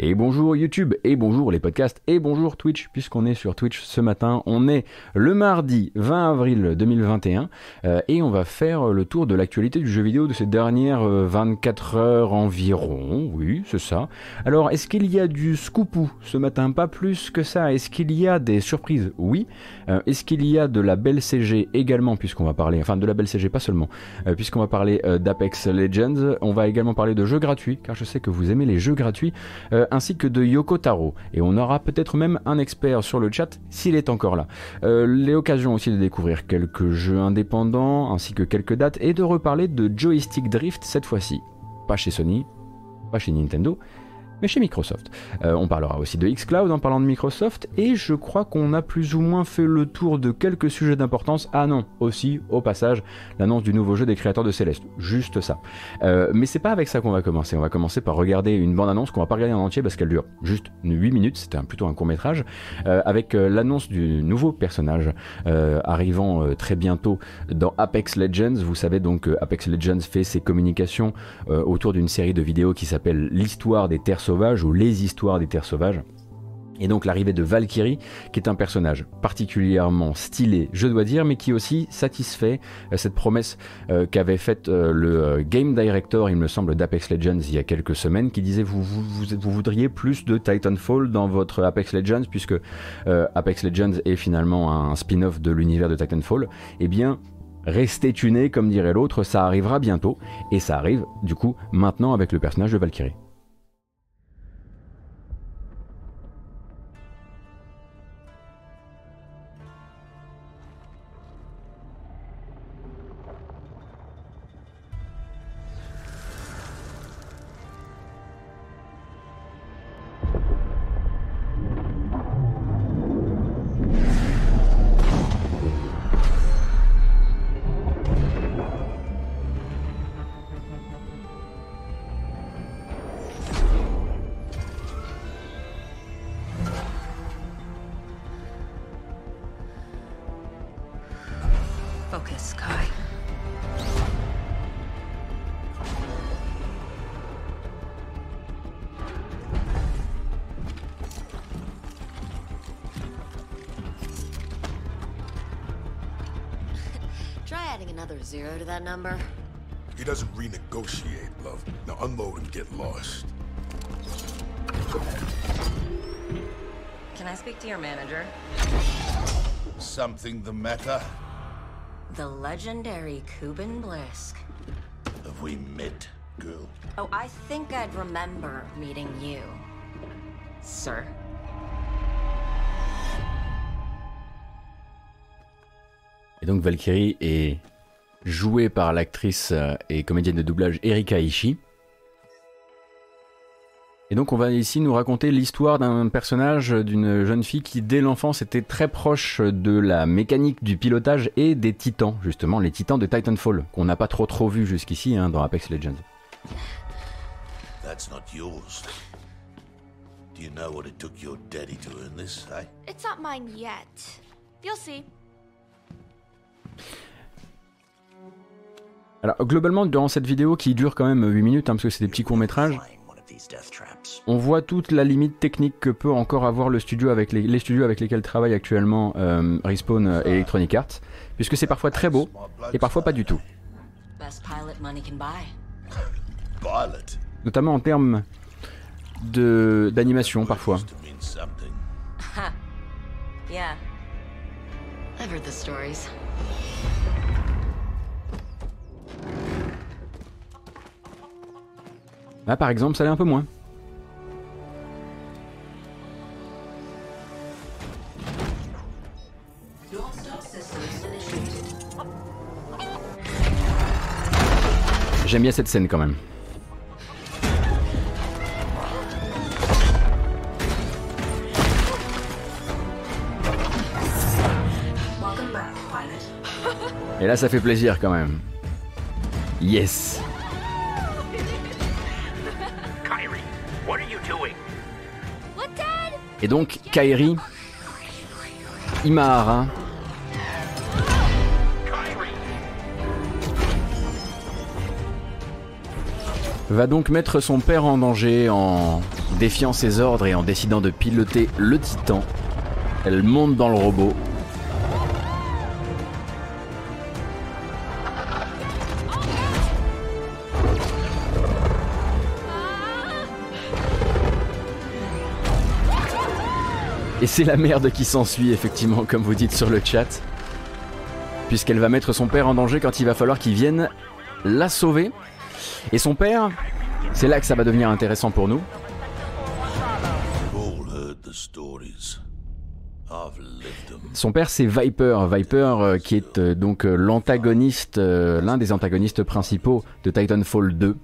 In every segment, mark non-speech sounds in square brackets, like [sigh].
Et bonjour YouTube, et bonjour les podcasts, et bonjour Twitch, puisqu'on est sur Twitch ce matin. On est le mardi 20 avril 2021, euh, et on va faire le tour de l'actualité du jeu vidéo de ces dernières 24 euh, heures environ. Oui, c'est ça. Alors, est-ce qu'il y a du scoopou ce matin? Pas plus que ça. Est-ce qu'il y a des surprises? Oui. Euh, est-ce qu'il y a de la belle CG également, puisqu'on va parler, enfin de la belle CG pas seulement, puisqu'on va parler d'Apex Legends, on va également parler de jeux gratuits, car je sais que vous aimez les jeux gratuits ainsi que de Yoko Taro. Et on aura peut-être même un expert sur le chat s'il est encore là. Euh, L'occasion aussi de découvrir quelques jeux indépendants ainsi que quelques dates et de reparler de Joystick Drift cette fois-ci. Pas chez Sony, pas chez Nintendo, mais chez Microsoft. Euh, on parlera aussi de xCloud en parlant de Microsoft, et je crois qu'on a plus ou moins fait le tour de quelques sujets d'importance. Ah non, aussi, au passage, l'annonce du nouveau jeu des créateurs de Céleste. Juste ça. Euh, mais c'est pas avec ça qu'on va commencer. On va commencer par regarder une bande-annonce qu'on va pas regarder en entier parce qu'elle dure juste 8 minutes, c'était plutôt un court-métrage, euh, avec l'annonce du nouveau personnage arrivant très bientôt dans Apex Legends. Vous savez donc Apex Legends fait ses communications autour d'une série de vidéos qui s'appelle L'histoire des terres ou les histoires des terres sauvages. Et donc l'arrivée de Valkyrie, qui est un personnage particulièrement stylé, je dois dire, mais qui aussi satisfait euh, cette promesse euh, qu'avait faite euh, le game director, il me semble, d'Apex Legends il y a quelques semaines, qui disait vous, voudriez plus de Titanfall dans votre Apex Legends, puisque Apex Legends est finalement un spin-off de l'univers de Titanfall. Eh bien, restez tuné, comme dirait l'autre, ça arrivera bientôt, et ça arrive du coup maintenant avec le personnage de Valkyrie. Legendary Kuben Blisk. Have we met, girl? Oh, I think I'd remember meeting you, sir. Et donc Valkyrie est jouée par l'actrice et comédienne de doublage Erika Ishii. Et donc on va ici nous raconter l'histoire d'un personnage, d'une jeune fille qui dès l'enfance était très proche de la mécanique du pilotage et des titans, justement les titans de Titanfall, qu'on n'a pas trop trop vu jusqu'ici hein, dans Apex Legends. That's not yours. Do you know what it took your daddy to earn this, eh? It's not mine yet. You'll see. Alors globalement, durant cette vidéo qui dure quand même 8 minutes, hein, parce que c'est des petits on voit toute la limite technique que peut encore avoir le studio avec les, studios avec lesquels travaillent actuellement euh, Respawn et Electronic Arts, puisque c'est parfois très beau et parfois pas du tout. Notamment en termes d'animation parfois. Là, par exemple, ça l'est un peu moins. J'aime bien cette scène quand même. Et là, ça fait plaisir quand même. Yes. Et donc, Kairi, Imahara, va donc mettre son père en danger en défiant ses ordres et en décidant de piloter le Titan. Elle monte dans le robot. Et c'est la merde qui s'ensuit, effectivement, comme vous dites sur le chat. Puisqu'elle va mettre son père en danger quand il va falloir qu'il vienne la sauver. Et son père, c'est là que ça va devenir intéressant pour nous. Son père, c'est Viper. Viper, euh, qui est euh, donc euh, l'antagoniste, l'un des antagonistes principaux de Titanfall 2,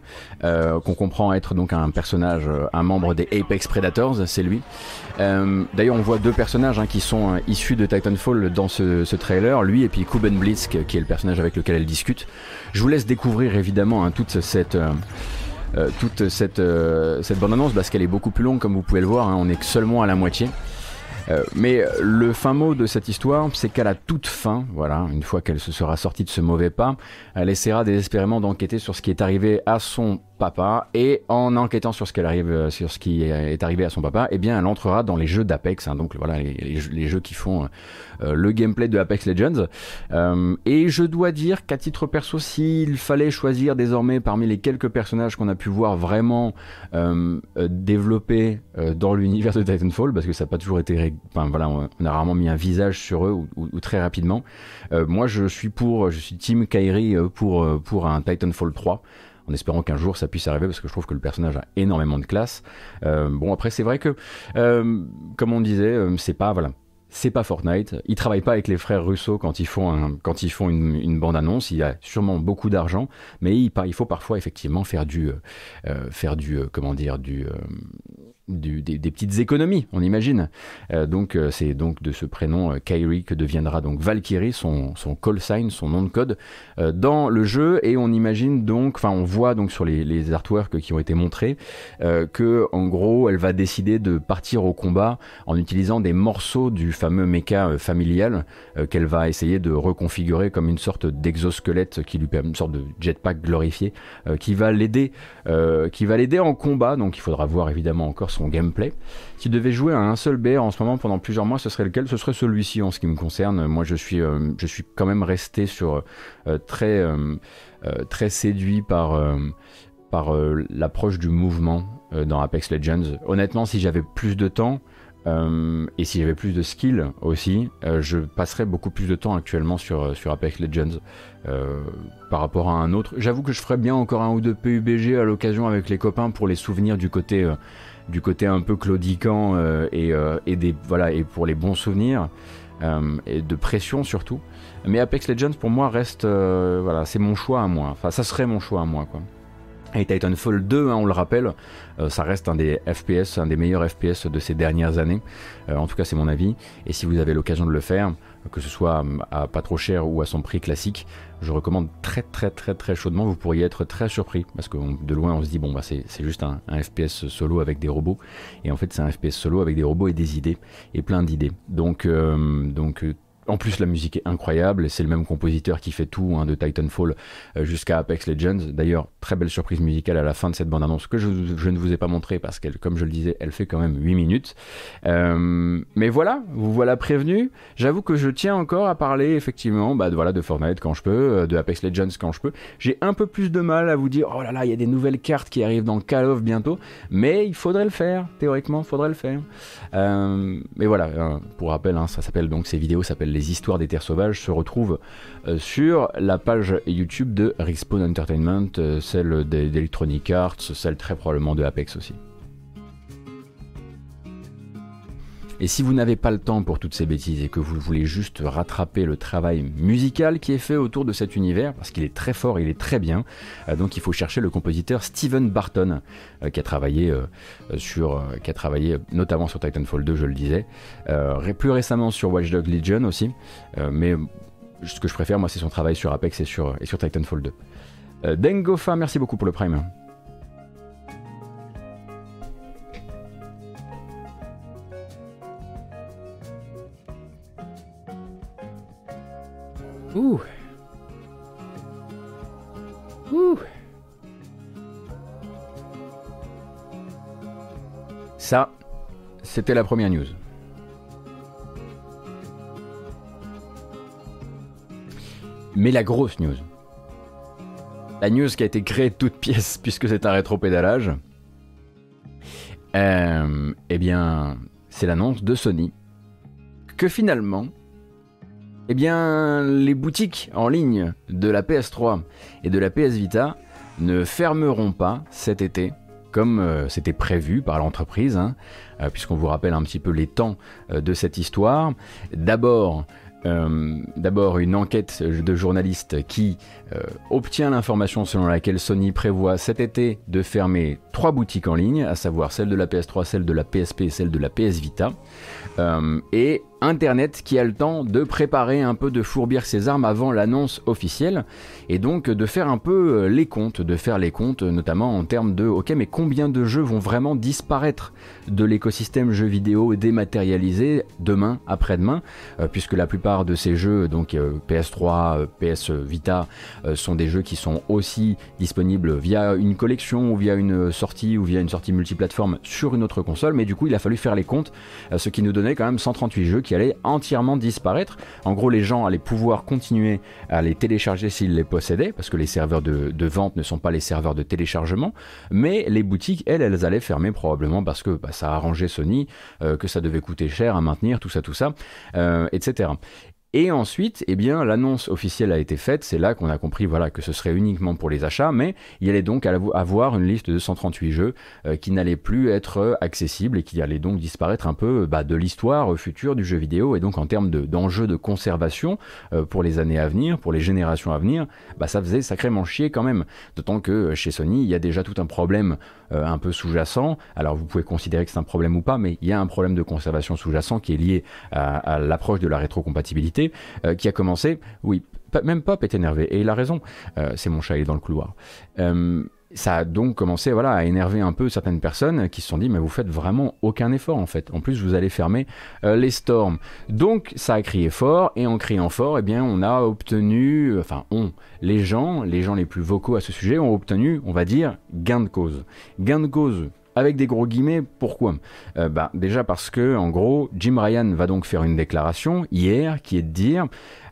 euh, qu'on comprend être donc un personnage, un membre des Apex Predators, c'est lui. D'ailleurs, on voit deux personnages hein, qui sont issus de Titanfall dans ce, trailer, lui et puis Kuben Blitzk, qui est le personnage avec lequel elle discute. Je vous laisse découvrir évidemment hein, toute cette toute cette, cette bande-annonce parce qu'elle est beaucoup plus longue comme vous pouvez le voir, hein, on est seulement à la moitié. Euh, mais le fin mot de cette histoire, c'est qu'à la toute fin, voilà, une fois qu'elle se sera sortie de ce mauvais pas, elle essaiera désespérément d'enquêter sur ce qui est arrivé à son papa et en enquêtant sur ce qu'elle arrive, euh, sur ce qui est arrivé à son papa, eh bien, elle entrera dans les jeux d'Apex, hein, donc voilà, les, jeux- qui font euh, le gameplay de Apex Legends. Euh, et je dois dire qu'à titre perso, s'il fallait choisir désormais parmi les quelques personnages qu'on a pu voir vraiment euh, développés dans l'univers de Titanfall, parce que ça n'a pas toujours été, enfin voilà, on a rarement mis un visage sur eux ou, très rapidement. Moi, je suis pour, je suis Team euh, pour pour un Titanfall 3 en espérant qu'un jour ça puisse arriver parce que je trouve que le personnage a énormément de classe. Euh, bon après c'est vrai que euh, comme on disait euh, c'est pas voilà c'est pas Fortnite. Ils travaillent pas avec les frères Russo quand ils font quand ils font une, une bande annonce. Il y a sûrement beaucoup d'argent, mais il, faut parfois effectivement faire du faire du comment dire du, des, petites économies, on imagine. Euh, donc euh, c'est donc de ce prénom euh, Kyrie que deviendra donc Valkyrie, son, call sign, son nom de code euh, dans le jeu, et on imagine donc, enfin on voit donc sur les, artworks qui ont été montrés que en gros elle va décider de partir au combat en utilisant des morceaux du fameux mecha familial qu'elle va essayer de reconfigurer comme une sorte d'exosquelette qui lui permet une sorte de jetpack glorifié qui va l'aider qui va l'aider en combat donc il faudra voir évidemment encore son gameplay si devait jouer à un seul BR en ce moment pendant plusieurs mois ce serait lequel? Ce serait celui-ci en ce qui me concerne moi je suis euh, je suis quand même resté sur euh, très euh, très séduit par par l'approche du mouvement dans Apex Legends. Honnêtement, si j'avais plus de temps et si j'avais plus de skill aussi, je passerais beaucoup plus de temps actuellement sur, sur Apex Legends par rapport à un autre. J'avoue que je ferais bien encore un ou deux PUBG à l'occasion avec les copains pour les souvenirs du côté, du côté un peu claudiquant euh, et, euh, et, des, voilà, et pour les bons souvenirs. euh, et de pression surtout. Mais Apex Legends pour moi reste, voilà, c'est mon choix à moi. Enfin, ça serait mon choix à moi, quoi. Et Titanfall 2, hein, on le rappelle, euh, ça reste un des FPS, un des meilleurs FPS de ces dernières années. Euh, en tout cas, c'est mon avis. Et si vous avez l'occasion de le faire, que ce soit à pas trop cher ou à son prix classique, je recommande très très très très chaudement. Vous pourriez être très surpris parce que de loin on se dit bon bah c'est juste un, un FPS solo avec des robots et en fait c'est un FPS solo avec des robots et des idées et plein d'idées. Donc euh, donc euh, en plus, la musique est incroyable. C'est le même compositeur qui fait tout, hein, de Titanfall euh, jusqu'à Apex Legends. D'ailleurs, très belle surprise musicale à la fin de cette bande-annonce que je, ne vous ai pas montré parce qu'elle, comme je le disais, elle fait quand même 8 minutes. Euh, mais voilà, vous voilà prévenu. J'avoue que je tiens encore à parler effectivement, bah, de, voilà, de Fortnite quand je peux, euh, de Apex Legends quand je peux. J'ai un peu plus de mal à vous dire, oh là là, il y a des nouvelles cartes qui arrivent dans Call of bientôt, mais il faudrait le faire. Théoriquement, il faudrait le faire. Mais voilà, euh, pour rappel, hein, ça s'appelle donc ces vidéos s'appellent les histoires des terres sauvages, se retrouvent euh, sur la page YouTube de Respawn Entertainment, euh, celle d'Electronic Arts, celle très probablement de Apex aussi. Et si vous n'avez pas le temps pour toutes ces bêtises et que vous voulez juste rattraper le travail musical qui est fait autour de cet univers, parce qu'il est très fort, il est très bien, euh, donc il faut chercher le compositeur Steven Barton, euh, qui a travaillé euh, sur, qui a travaillé notamment sur Titanfall 2, je le disais, plus récemment sur Watch Dogs Legion aussi, mais ce que je préfère moi c'est son travail sur Apex et sur, et sur Titanfall 2. Euh, Dengofa, merci beaucoup pour le prime. Ouh. Ouh. Ça, c'était la première news. Mais la grosse news, la news qui a été créée de toutes pièces [laughs] puisque c'est un rétro-pédalage, euh, eh bien, c'est l'annonce de Sony que finalement, eh bien, les boutiques en ligne de la PS3 et de la PS Vita ne fermeront pas cet été comme euh, c'était prévu par l'entreprise, hein, euh, puisqu'on vous rappelle un petit peu les temps de cette histoire. D'abord, euh, d'abord, une enquête de journalistes qui euh, obtient l'information selon laquelle Sony prévoit cet été de fermer trois boutiques en ligne, à savoir celle de la PS3, celle de la PSP et celle de la PS Vita. Euh, et Internet qui a le temps de préparer un peu, de fourbir ses armes avant l'annonce officielle, et donc de faire un peu euh, les comptes, de faire les comptes notamment en termes de, ok, mais combien de jeux vont vraiment disparaître de l'écosystème jeux vidéo dématérialisé demain, après-demain, euh, puisque la plupart de ces jeux, donc PS3, PS Vita, sont des jeux qui sont aussi disponibles via une collection ou via une sortie ou via une sortie multiplateforme sur une autre console, mais du coup il a fallu faire les comptes, ce qui nous donnait quand même 138 jeux qui allait entièrement disparaître. En gros, les gens allaient pouvoir continuer à les télécharger s'ils les possédaient, parce que les serveurs de, vente ne sont pas les serveurs de téléchargement, mais les boutiques, elles, elles allaient fermer probablement parce que bah, ça a arrangé Sony, euh, que ça devait coûter cher à maintenir, tout ça, tout ça, euh, etc. Et ensuite, eh bien, l'annonce officielle a été faite. C'est là qu'on a compris, voilà, que ce serait uniquement pour les achats, mais il allait donc avoir une liste de 138 jeux euh, qui n'allaient plus être euh, accessibles et qui allaient donc disparaître un peu bah, de l'histoire future du jeu vidéo. Et donc, en termes d'enjeux de, conservation euh, pour les années à venir, pour les générations à venir, bah, ça faisait sacrément chier quand même. D'autant que chez Sony, il y a déjà tout un problème un peu sous-jacent. Alors, vous pouvez considérer que c'est un problème ou pas, mais il y a un problème de conservation sous-jacent qui est lié à, à l'approche de la rétrocompatibilité euh, qui a commencé, oui, même Pop est énervé, et il a raison, euh, c'est mon chat, il est dans le couloir. Euh, ça a donc commencé voilà, à énerver un peu certaines personnes qui se sont dit mais vous faites vraiment aucun effort en fait. En plus vous allez fermer les storms. Donc ça a crié fort et en criant fort, eh bien on a obtenu, enfin on, les gens, les gens les plus vocaux à ce sujet ont obtenu, on va dire, gain de cause. Gain de cause avec des gros guillemets, pourquoi? Euh, bah, Déjà parce que, en gros, Jim Ryan va donc faire une déclaration hier qui est de dire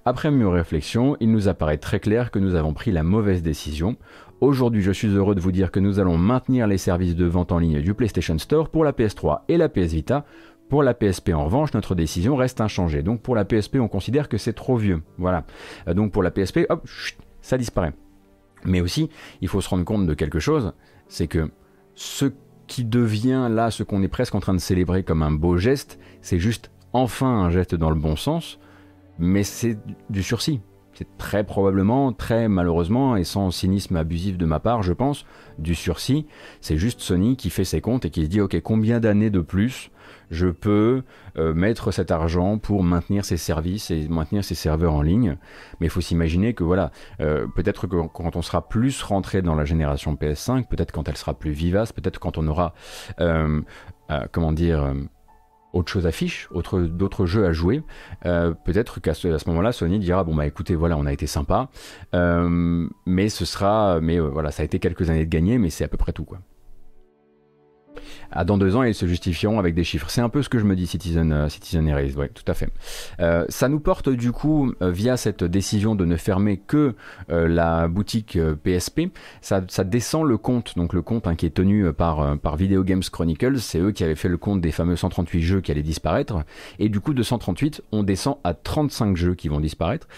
Après mûre réflexion, il nous apparaît très clair que nous avons pris la mauvaise décision. Aujourd'hui, je suis heureux de vous dire que nous allons maintenir les services de vente en ligne du PlayStation Store pour la PS3 et la PS Vita. Pour la PSP, en revanche, notre décision reste inchangée. Donc pour la PSP, on considère que c'est trop vieux. Voilà. Euh, donc pour la PSP, hop, ça disparaît. Mais aussi, il faut se rendre compte de quelque chose, c'est que ce qui devient là ce qu'on est presque en train de célébrer comme un beau geste, c'est juste enfin un geste dans le bon sens, mais c'est du sursis. C'est très probablement, très malheureusement, et sans cynisme abusif de ma part, je pense, du sursis. C'est juste Sony qui fait ses comptes et qui se dit, ok, combien d'années de plus je peux euh, mettre cet argent pour maintenir ces services et maintenir ces serveurs en ligne. Mais il faut s'imaginer que voilà, euh, peut-être que quand on sera plus rentré dans la génération PS5, peut-être quand elle sera plus vivace, peut-être quand on aura, euh, comment dire, autre chose affiche, autre, d'autres jeux à jouer, peut-être qu'à ce, à ce moment-là, Sony dira bon bah écoutez voilà on a été sympa, mais ce sera, mais voilà ça a été quelques années de gagné, mais c'est à peu près tout quoi dans deux ans, ils se justifieront avec des chiffres. C'est un peu ce que je me dis, Citizen, euh, Citizen oui, tout à fait. Euh, ça nous porte du coup, euh, via cette décision de ne fermer que la boutique PSP, ça, descend le compte, donc le compte hein, qui est tenu par, par Video Games Chronicles, c'est eux qui avaient fait le compte des fameux 138 jeux qui allaient disparaître, et du coup de 138, on descend à 35 jeux qui vont disparaître.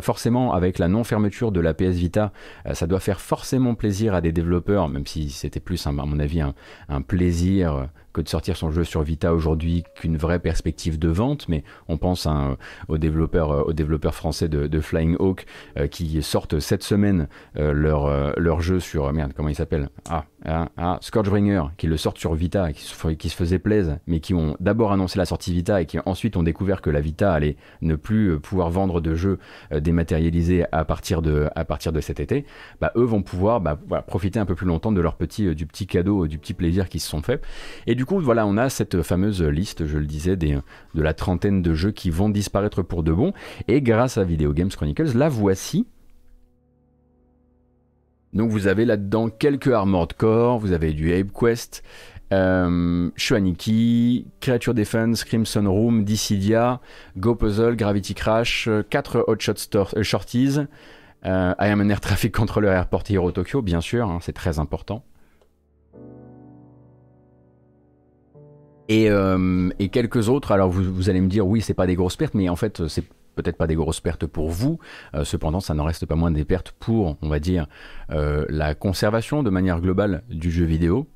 forcément, avec la non-fermeture de la PS Vita, ça doit faire forcément plaisir à des développeurs, même si c'était plus, à mon avis, un plaisir que de sortir son jeu sur Vita aujourd'hui qu'une vraie perspective de vente, mais on pense à, aux, développeurs, euh, aux français de, Flying Hawk euh, qui sortent cette semaine leur, leur jeu sur, merde, comment il s'appelle? Ah, ah, ah, Scourgebringer, qui le sortent sur Vita, qui se, qui se faisait plaisir, mais qui ont d'abord annoncé la sortie Vita et qui ensuite ont découvert que la Vita allait ne plus pouvoir vendre de jeux dématérialisés à partir de, à partir de cet été, bah, eux vont pouvoir bah, profiter un peu plus longtemps de leur petit, du petit cadeau, du petit plaisir qui se sont faits. Et du coup, voilà, on a cette fameuse liste, je le disais, de la trentaine de jeux qui vont disparaître pour de bon. Et grâce à Video Games Chronicles, la voici. Donc vous avez là-dedans quelques Armored Core, vous avez du Ape Quest, Euh, Shuaniki, Creature Defense, Crimson Room, Dissidia, Go Puzzle, Gravity Crash, 4 Hotshot euh, Shorties, euh, I Am an Air Traffic Controller Airport Hero Tokyo, bien sûr, hein, c'est très important. Et, euh, et, quelques autres, alors vous, allez me dire, oui, c'est pas des grosses pertes, mais en fait, c'est peut-être pas des grosses pertes pour vous, euh, cependant ça n'en reste pas moins des pertes pour, on va dire, euh, la conservation de manière globale du jeu vidéo.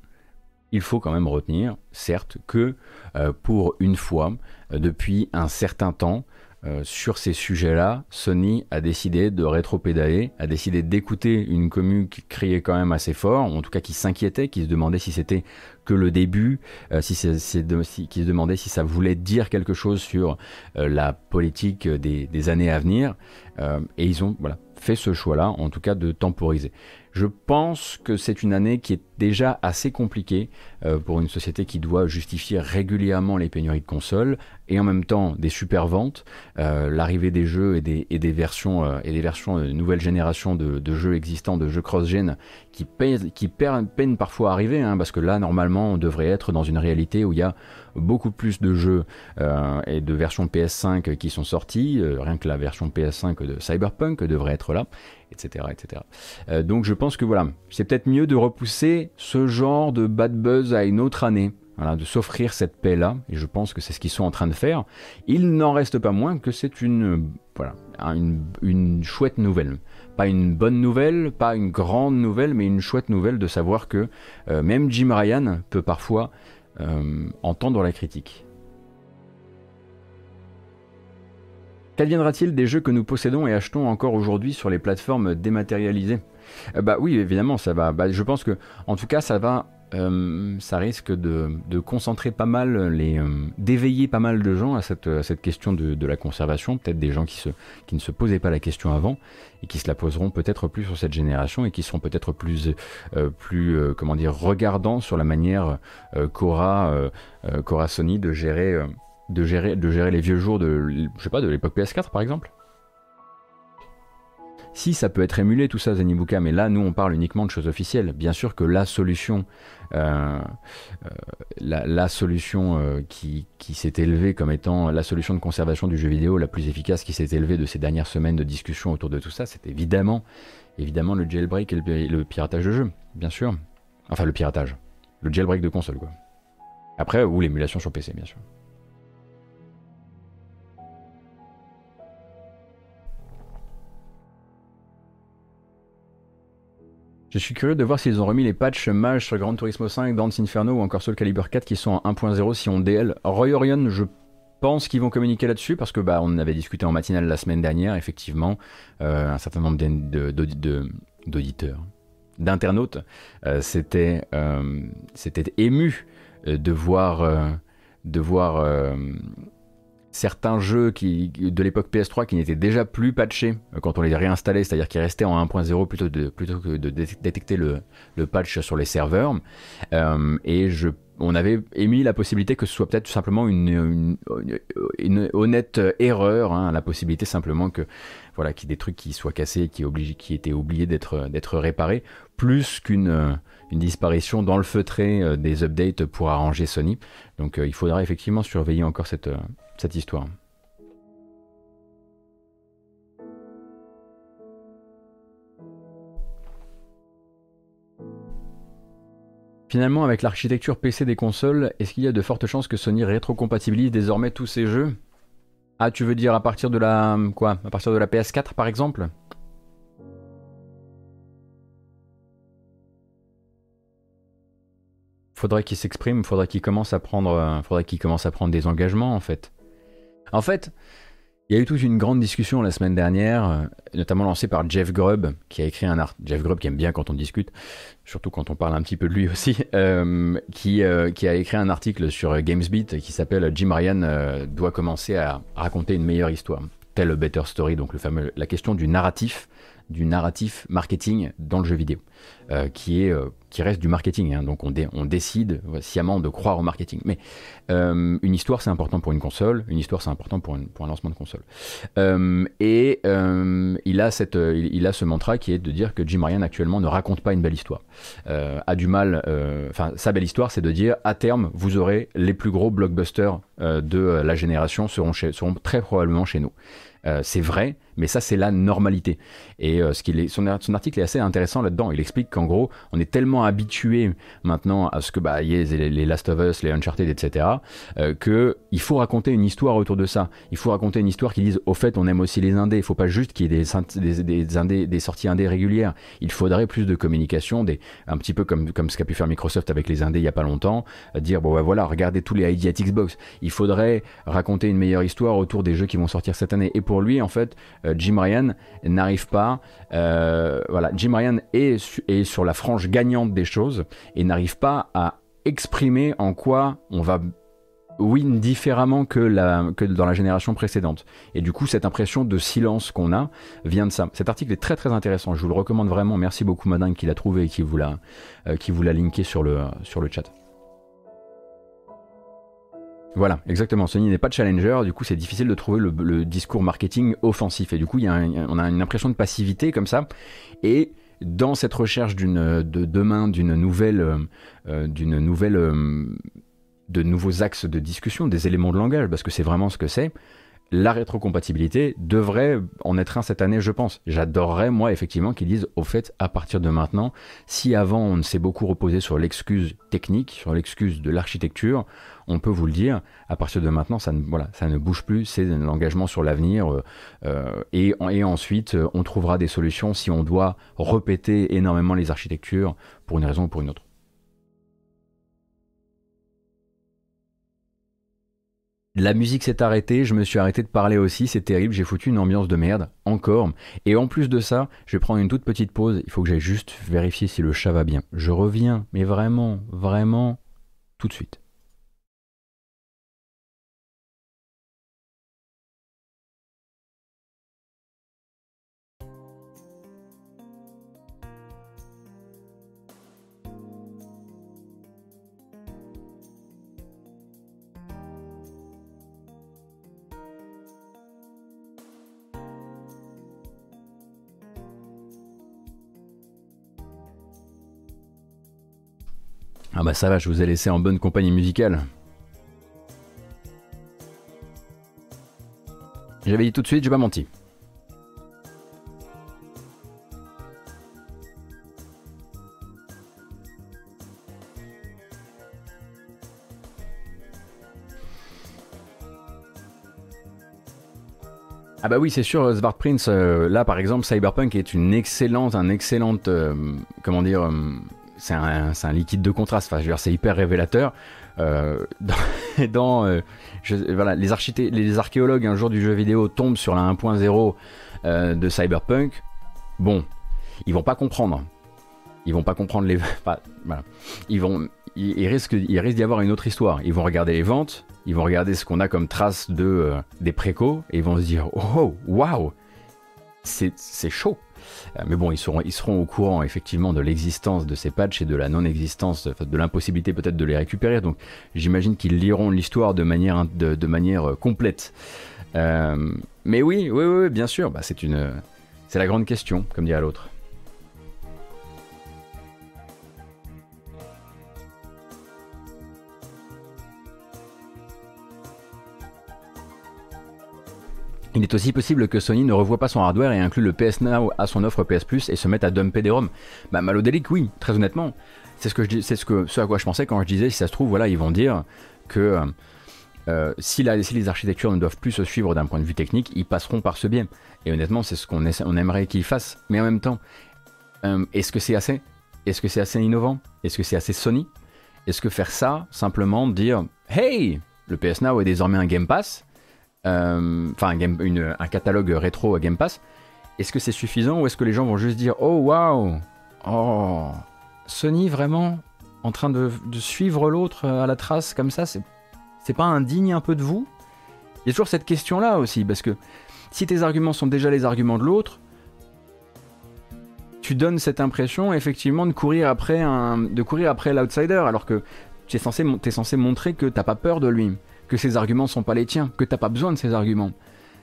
Il faut quand même retenir, certes, que euh, pour une fois, depuis un certain temps, euh, sur ces sujets-là, Sony a décidé de rétro-pédaler, a décidé d'écouter une commune qui criait quand même assez fort, en tout cas qui s'inquiétait, qui se demandait si c'était que le début, euh, qui se demandait si ça voulait dire quelque chose sur euh, la politique des, années à venir. Euh, et ils ont fait ce choix-là, en tout cas de temporiser. Je pense que c'est une année qui est déjà assez compliquée euh, pour une société qui doit justifier régulièrement les pénuries de consoles et en même temps des super ventes, euh, l'arrivée des jeux et des, et des versions euh, et des versions de nouvelle génération de, jeux existants, de jeux cross-gen qui, qui peinent parfois à arriver, hein, parce que là normalement on devrait être dans une réalité où il y a beaucoup plus de jeux euh, et de versions PS5 qui sont sortis, euh, rien que la version PS5 de Cyberpunk devrait être là, etc. etc. Euh, donc je pense que voilà, c'est peut-être mieux de repousser ce genre de bad buzz à une autre année. Voilà, de s'offrir cette paix-là, et je pense que c'est ce qu'ils sont en train de faire. Il n'en reste pas moins que c'est une, voilà, une, une chouette nouvelle pas une bonne nouvelle, pas une grande nouvelle, mais une chouette nouvelle de savoir que euh, même Jim Ryan peut parfois entendre la critique. Qu'adviendra-t-il des jeux que nous possédons et achetons encore aujourd'hui sur les plateformes dématérialisées? Euh, Bah oui, évidemment, ça va. Bah, je pense que, en tout cas, ça va euh, ça risque de, concentrer pas mal les, euh, d'éveiller pas mal de gens à cette, cette question de, la conservation, peut-être des gens qui, se, qui ne se posaient pas la question avant et qui se la poseront peut-être plus sur cette génération et qui seront peut-être plus, euh, plus comment dire, regardants sur la manière qu'aura, qu'aura Sony de gérer, de, gérer, de gérer les vieux jours de, je sais pas, de l'époque PS4 par exemple. Si ça peut être émulé tout ça Zenibuka, mais là nous on parle uniquement de choses officielles. Bien sûr que la solution, la, la, solution euh, qui, s'est élevée comme étant la solution de conservation du jeu vidéo la plus efficace qui s'est élevée de ces dernières semaines de discussion autour de tout ça, c'est évidemment, évidemment le jailbreak et le, le, piratage de jeu, bien sûr. Enfin le piratage, le jailbreak de console quoi. Après ou l'émulation sur PC bien sûr. Je suis curieux de voir s'ils ont remis les patchs Mage sur Gran Turismo 5, Dance Inferno ou encore Soul Calibur 4 qui sont en 1.0 si on DL. Roy Orion, je pense qu'ils vont communiquer là-dessus parce que bah on avait discuté en matinale la semaine dernière, effectivement, euh, un certain nombre d'auditeurs, d'internautes, euh, c'était euh, c'était ému de voir de voir certains jeux qui, de l'époque PS3 qui n'étaient déjà plus patchés quand on les réinstallait, c'est-à-dire qui restaient en 1.0 plutôt, plutôt que de détecter le, le patch sur les serveurs. Euh, et je, on avait émis la possibilité que ce soit peut-être tout simplement une, une, honnête erreur, hein, la possibilité simplement que voilà, qu'il y ait des trucs qui soient cassés, qui, qui étaient oubliés d'être, réparés, plus qu'une une disparition dans le feutré euh, des updates pour arranger Sony. Donc euh, il faudra effectivement surveiller encore cette, cette histoire. Finalement, avec l'architecture PC des consoles, est-ce qu'il y a de fortes chances que Sony rétrocompatibilise désormais tous ses jeux? Ah, tu veux dire à partir de la quoi À partir de la PS4 par exemple? Faudrait qu'il s'exprime, faudrait qu'il commence à prendre, faudrait qu'il commence à prendre des engagements en fait. En fait, il y a eu toute une grande discussion la semaine dernière, euh, notamment lancée par Jeff Grubb, qui a écrit un art. Jeff Grubb qui aime bien quand on discute, surtout quand on parle un petit peu de lui [laughs] aussi, euh, euh, qui, a écrit un article sur GamesBeat qui s'appelle Jim Ryan doit commencer à raconter une meilleure histoire. Tell a better story, donc le fameux, la question du narratif du narratif marketing dans le jeu vidéo, euh, qui, est, euh, qui reste du marketing. Hein. donc on, on, décide sciemment de croire au marketing. Mais euh, une histoire, c'est important pour une console, une histoire, c'est important pour, pour, un lancement de console. et il, a cette, il, a ce mantra qui est de dire que Jim Ryan actuellement ne raconte pas une belle histoire. a du mal, enfin sa belle histoire, c'est de dire à terme, vous aurez les plus gros blockbusters de la génération seront, chez, seront très probablement chez nous. c'est vrai, mais ça, c'est la normalité. Et euh, est, son, article est assez intéressant là-dedans. Il explique qu'en gros, on est tellement habitué maintenant à ce que bah, y ait les, Last of Us, les Uncharted, etc., euh, que il faut raconter une histoire autour de ça. Il faut raconter une histoire qui dise au fait, on aime aussi les indés. Il faut pas juste qu'il y ait des, sorties indés régulières. Il faudrait plus de communication, des, un petit peu comme, comme ce qu'a pu faire Microsoft avec les indés il y a pas longtemps, euh, dire bon voilà, regardez tous les ID Xbox. Il faudrait raconter une meilleure histoire autour des jeux qui vont sortir cette année. Et pour lui, en fait, Jim Ryan n'arrive pas. Euh, voilà, Jim Ryan est, sur la frange gagnante des choses et n'arrive pas à exprimer en quoi on va win différemment que, dans la génération précédente. Et du coup, cette impression de silence qu'on a vient de ça. Cet article est très très intéressant. Je vous le recommande vraiment. Merci beaucoup, Madame, qui l'a trouvé et qui vous l'a, euh, linké sur le, sur le chat. Voilà, exactement. Sony n'est pas de challenger, du coup c'est difficile de trouver le, discours marketing offensif. Et du coup, y a on a une impression de passivité comme ça. Et dans cette recherche de demain d'une nouvelle, euh, d'une nouvelle, euh, de nouveaux axes de discussion, des éléments de langage, parce que c'est vraiment ce que c'est la rétrocompatibilité devrait en être un cette année, je pense. J'adorerais, moi, effectivement, qu'ils disent, au fait, à partir de maintenant, si avant on s'est beaucoup reposé sur l'excuse technique, sur l'excuse de l'architecture, on peut vous le dire, à partir de maintenant, ça ne, bouge plus, c'est l'engagement sur l'avenir, euh, euh, et, et, ensuite, euh, on trouvera des solutions si on doit répéter énormément les architectures pour une raison ou pour une autre. La musique s'est arrêtée, je me suis arrêté de parler aussi, c'est terrible, j'ai foutu une ambiance de merde, encore. Et en plus de ça, je vais prendre une toute petite pause, il faut que j'aille juste vérifier si le chat va bien. Je reviens, mais vraiment, vraiment, tout de suite. Ah bah ça va, je vous ai laissé en bonne compagnie musicale. J'avais dit tout de suite, j'ai pas menti. Ah bah oui, c'est sûr, Svart Prince, euh, là par exemple, Cyberpunk est une excellente, un excellente, euh, comment dire, euh, c'est un, liquide de contraste. Enfin, c'est hyper révélateur. Euh, [laughs] dans, euh, les, archéologues un jour du jeu vidéo tombent sur la 1.0 euh, de Cyberpunk. Bon, ils vont pas comprendre. Ils vont pas comprendre les. [laughs] Ils vont. Il, risque, il risque d'y avoir une autre histoire. Ils vont regarder les ventes, ils vont regarder ce qu'on a comme trace de des précos et ils vont se dire oh waouh, c'est chaud. Euh, mais bon, ils seront, ils seront au courant effectivement de l'existence de ces patchs et de la non-existence, de l'impossibilité peut-être de les récupérer. Donc j'imagine qu'ils liront l'histoire de manière, de, manière euh, complète. Euh, mais oui, oui, oui, bien sûr, bah, c'est c'est la grande question, comme dirait l'autre. Il est aussi possible que Sony ne revoie pas son hardware et inclue le PS Now à son offre PS Plus et se mette à dumper des ROM. Bah Malodelic, oui, très honnêtement. C'est ce que je c'est ce à quoi je pensais quand je disais si ça se trouve voilà ils vont dire que euh, euh, si, les architectures ne doivent plus se suivre d'un point de vue technique, ils passeront par ce biais. Et honnêtement, c'est ce qu'on on aimerait qu'ils fassent. Mais en même temps, euh, est-ce que c'est assez? Est-ce que c'est assez innovant? Est-ce que c'est assez Sony? Est-ce que faire ça, simplement dire Hey, le PS Now est désormais un Game Pass? Enfin un, catalogue rétro à Game Pass, est-ce que c'est suffisant ou est-ce que les gens vont juste dire oh waouh, oh Sony vraiment en train de, suivre l'autre à la trace comme ça, c'est pas indigne un peu de vous? Il y a toujours cette question là aussi parce que si tes arguments sont déjà les arguments de l'autre, tu donnes cette impression effectivement de courir après un, de courir après l'outsider, alors que tu es censé, censé montrer que t'as pas peur de lui, que ses arguments sont pas les tiens, que t'as pas besoin de ses arguments.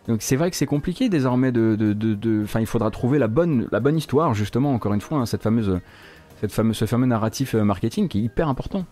Donc c'est vrai que c'est compliqué désormais de, de, il faudra trouver la bonne, la bonne histoire justement. Encore une fois, hein, ce fameux narratif euh, marketing qui est hyper important.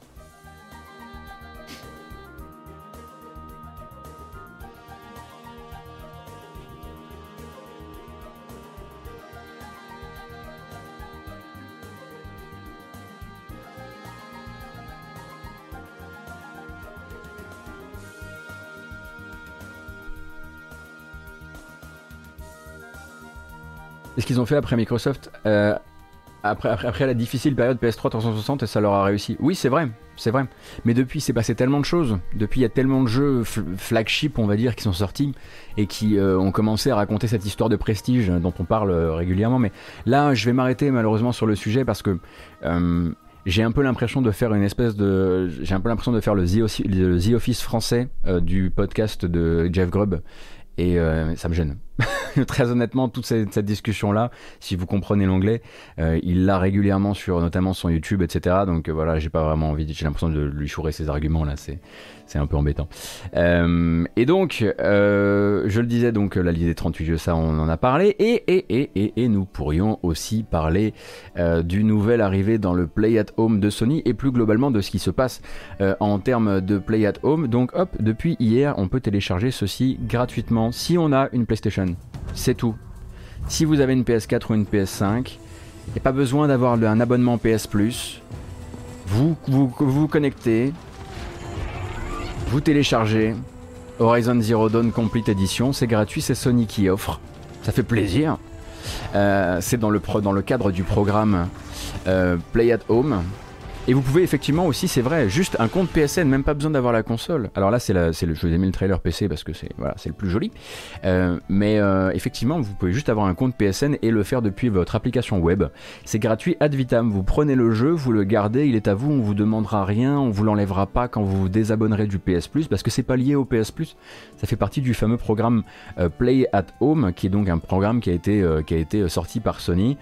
Ce qu'ils ont fait après Microsoft, euh, après, la difficile période PS3 360, ça leur a réussi. Oui, c'est vrai, c'est vrai. Mais depuis, c'est passé tellement de choses. Depuis, il y a tellement de jeux flagship, on va dire, qui sont sortis et qui euh, ont commencé à raconter cette histoire de prestige dont on parle euh, régulièrement. Mais là, je vais m'arrêter malheureusement sur le sujet parce que j'ai un peu l'impression de faire une espèce de, j'ai un peu l'impression de faire le The, Office français du podcast de Jeff Grubb et ça me gêne. [laughs] très honnêtement, toute cette, discussion-là, si vous comprenez l'anglais, euh, il l'a régulièrement sur notamment son YouTube, etc. Donc euh, voilà, j'ai pas vraiment envie, j'ai l'impression de lui chourer ses arguments là, c'est un peu embêtant. Euh, et donc, je le disais, donc la liste des 38 jeux, ça on en a parlé, et et et et, et nous pourrions aussi parler du nouvel arrivé dans le Play at Home de Sony et plus globalement de ce qui se passe en termes de Play at Home. Donc hop, depuis hier, on peut télécharger ceci gratuitement si on a une PlayStation c'est tout. Si vous avez une PS4 ou une PS5, il n'y a pas besoin d'avoir un abonnement PS. Vous vous, connectez, vous téléchargez Horizon Zero Dawn Complete Edition, c'est gratuit, c'est Sony qui offre. Ça fait plaisir. Euh, c'est dans le, dans le cadre du programme euh, Play at Home. Et vous pouvez effectivement aussi, c'est vrai, juste un compte PSN, même pas besoin d'avoir la console. Alors là, c'est le, je vous ai mis le trailer PC parce que c'est voilà, le plus joli. Euh, mais euh, effectivement, vous pouvez juste avoir un compte PSN et le faire depuis votre application web. C'est gratuit ad vitam. Vous prenez le jeu, vous le gardez, il est à vous, on vous demandera rien, on vous l'enlèvera pas quand vous vous désabonnerez du PS Plus parce que c'est pas lié au PS Plus. Ça fait partie du fameux programme euh, Play at Home, qui est donc un programme qui a été qui a été sorti par Sony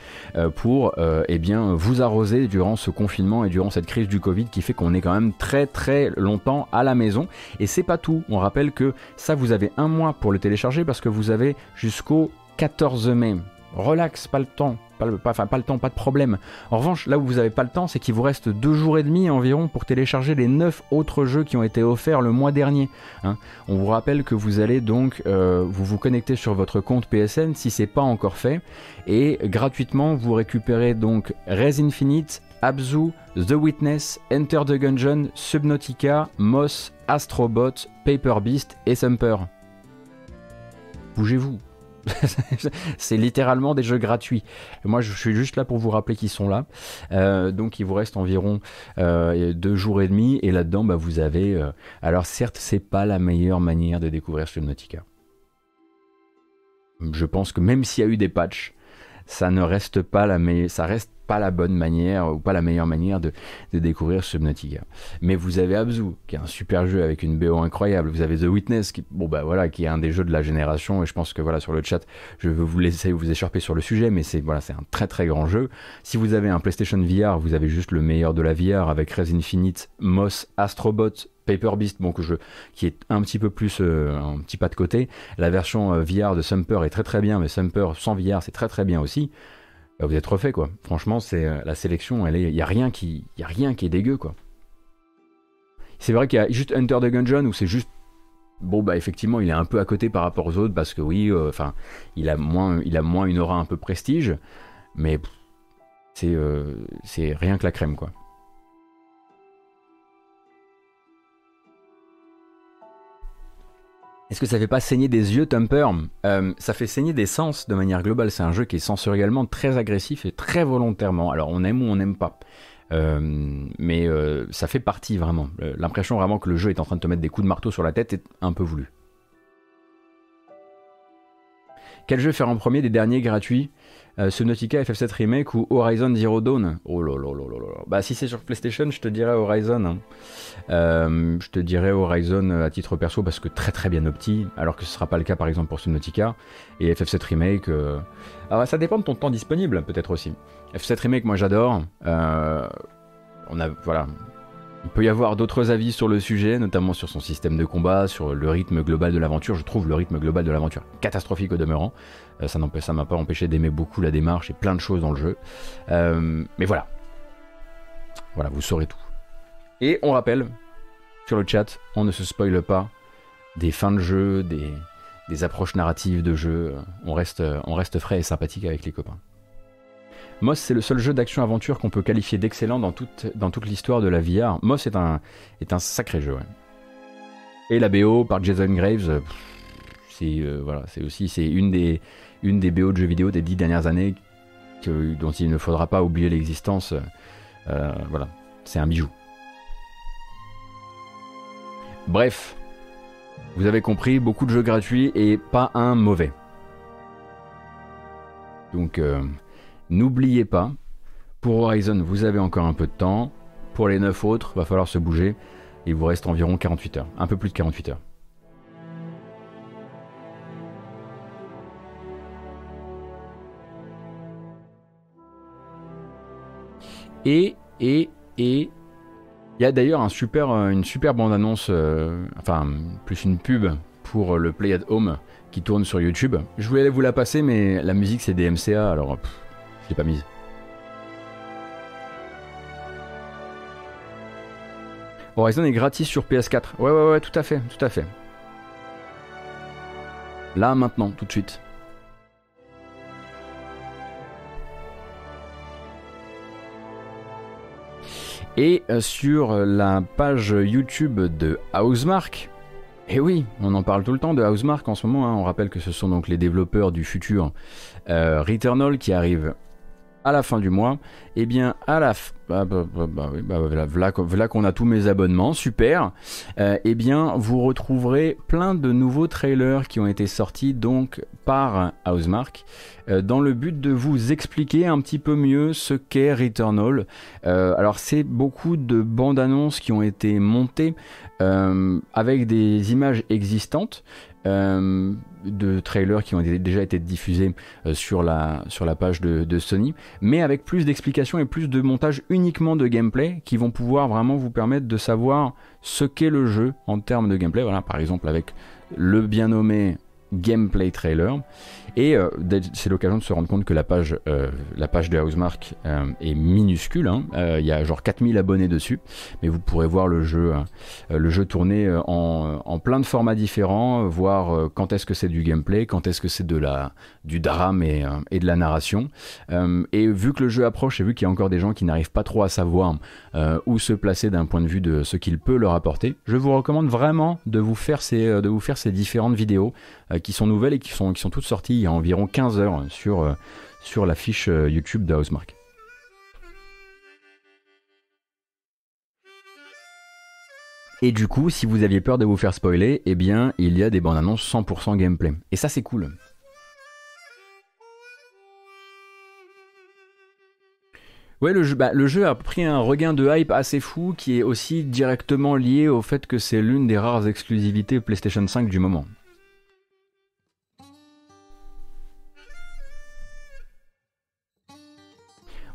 pour eh bien vous arroser durant ce confinement et durant cette crise du Covid qui fait qu'on est quand même très très longtemps à la maison. Et c'est pas tout. On rappelle que ça, vous avez un mois pour le télécharger parce que vous avez jusqu'au 14 mai. Relax, pas le temps. Pas pas le temps, pas de problème. En revanche, là où vous n'avez pas le temps, c'est qu'il vous reste deux jours et demi environ pour télécharger les neuf autres jeux qui ont été offerts le mois dernier. Hein. On vous rappelle que vous allez donc euh, vous vous connecter sur votre compte PSN si c'est pas encore fait et gratuitement vous récupérez donc Res Infinite, Abzu, The Witness, Enter the Gungeon, Subnautica, Moss, Astrobot, Paper Beast et Sumper. Bougez-vous. [laughs] c'est littéralement des jeux gratuits. Moi, je suis juste là pour vous rappeler qu'ils sont là. Euh, donc, il vous reste environ euh, deux jours et demi. Et là-dedans, bah, vous avez. Euh, alors, certes, c'est pas la meilleure manière de découvrir Subnautica. Je pense que même s'il y a eu des patchs, ça ne reste pas la meilleure. Ça reste pas la bonne manière ou pas la meilleure manière de, découvrir Subnautica. Mais vous avez Abzu, qui est un super jeu avec une BO incroyable. Vous avez The Witness, qui, bon bah voilà, qui est un des jeux de la génération. Et je pense que voilà sur le chat, je veux vous laisser vous écharper sur le sujet, mais c'est voilà, c'est un très très grand jeu. Si vous avez un PlayStation VR, vous avez juste le meilleur de la VR avec Res Infinite, Moss, Astrobot, Paper Beast, bon, je, qui est un petit peu plus, euh, un petit pas de côté. La version euh, VR de Sumper est très très bien, mais Sumper sans VR, c'est très très bien aussi. Bah, vous êtes refait quoi. Franchement, c'est euh, la sélection, elle est, y a rien qui, a rien qui est dégueu quoi. C'est vrai qu'il y a juste Enter the Gungeon où c'est juste bon bah effectivement il est un peu à côté par rapport aux autres parce que oui, euh, enfin il a moins, il a moins une aura un peu prestige, mais c'est euh, c'est rien que la crème quoi. Est-ce que ça fait pas saigner des yeux, Tumper euh, Ça fait saigner des sens de manière globale. C'est un jeu qui est sensoriellement très agressif et très volontairement. Alors on aime ou on n'aime pas. Euh, mais euh, ça fait partie vraiment. L'impression vraiment que le jeu est en train de te mettre des coups de marteau sur la tête est un peu voulu. Quel jeu faire en premier des derniers gratuits euh, Subnautica FF7 Remake ou Horizon Zero Dawn Oh là là là là. Bah si c'est sur PlayStation, je te dirais Horizon. hein. Euh, je te dirais Horizon euh, à titre perso parce que très très bien opti, alors que ce sera pas le cas par exemple pour Subnautica. Et FF7 Remake, euh, alors ça dépend de ton temps disponible peut-être aussi. FF7 Remake, moi j'adore. Euh, on a voilà. Il peut y avoir d'autres avis sur le sujet, notamment sur son système de combat, sur le rythme global de l'aventure. Je trouve le rythme global de l'aventure catastrophique au demeurant. Euh, ça ça m'a pas empêché d'aimer beaucoup la démarche et plein de choses dans le jeu. Euh, mais voilà. Voilà, vous saurez tout. Et on rappelle, sur le chat, on ne se spoile pas des fins de jeu, des, des approches narratives de jeu. On reste, on reste frais et sympathique avec les copains. Moss, c'est le seul jeu d'action-aventure qu'on peut qualifier d'excellent dans toute, l'histoire de la VR. Moss est un, sacré jeu. Et la BO par Jason Graves, euh, euh, c'est aussi une des, BO de jeux vidéo des dix dernières années dont il ne faudra pas oublier l'existence. Euh, voilà, c'est un bijou. Bref, vous avez compris, beaucoup de jeux gratuits et pas un mauvais. Donc, n'oubliez pas, pour Horizon, vous avez encore un peu de temps. Pour les 9 autres, va falloir se bouger. Il vous reste environ 48 heures, un peu plus de 48 heures. Et, et, et, il y a d'ailleurs euh, une super bande-annonce, euh, enfin, plus une pub pour le Play at Home qui tourne sur YouTube. Je voulais vous la passer, mais la musique c'est des MCA, alors je l'ai pas mise. Horizon est gratis sur PS4. Ouais, ouais, ouais, tout à fait, tout à fait. Là, maintenant, tout de suite. Et euh, sur la page YouTube de Housemark, et oui, on en parle tout le temps de Housemark en ce moment. hein. On rappelle que ce sont donc les développeurs du futur euh, Returnal qui arrive à la fin du mois. Et bien, à la voilà qu'on a tous mes abonnements, super. Euh, eh bien, vous retrouverez plein de nouveaux trailers qui ont été sortis donc par Housemark euh, dans le but de vous expliquer un petit peu mieux ce qu'est Returnal. Euh, alors, c'est beaucoup de bandes annonces qui ont été montées euh, avec des images existantes. Euh, de trailers qui ont déjà été diffusés euh, sur, la, sur la page de, de Sony, mais avec plus d'explications et plus de montage uniquement de gameplay qui vont pouvoir vraiment vous permettre de savoir ce qu'est le jeu en termes de gameplay. Voilà, par exemple avec le bien nommé gameplay trailer. Et euh, c'est l'occasion de se rendre compte que la page, euh, la page de Housemark euh, est minuscule. hein. Euh, Il y a genre 4000 abonnés dessus, mais vous pourrez voir le jeu, euh, le jeu tourner en, plein de formats différents, voir quand est-ce que c'est du gameplay, quand est-ce que c'est de la, du drame et, de la narration. Et vu que le jeu approche et vu qu'il y a encore des gens qui n'arrivent pas trop à savoir euh, où se placer d'un point de vue de ce qu'il peut leur apporter, je vous recommande vraiment de vous faire ces, euh, de vous faire ces différentes vidéos euh, qui sont nouvelles et qui sont, qui sont toutes sorties il y a environ 15 heures sur, euh, sur la fiche euh, YouTube de Housemark. Et du coup, si vous aviez peur de vous faire spoiler, eh bien, il y a des bandes annonces 100% gameplay. Et ça, c'est cool. Ouais, le jeu, bah, le jeu a pris un regain de hype assez fou qui est aussi directement lié au fait que c'est l'une des rares exclusivités PlayStation 5 du moment.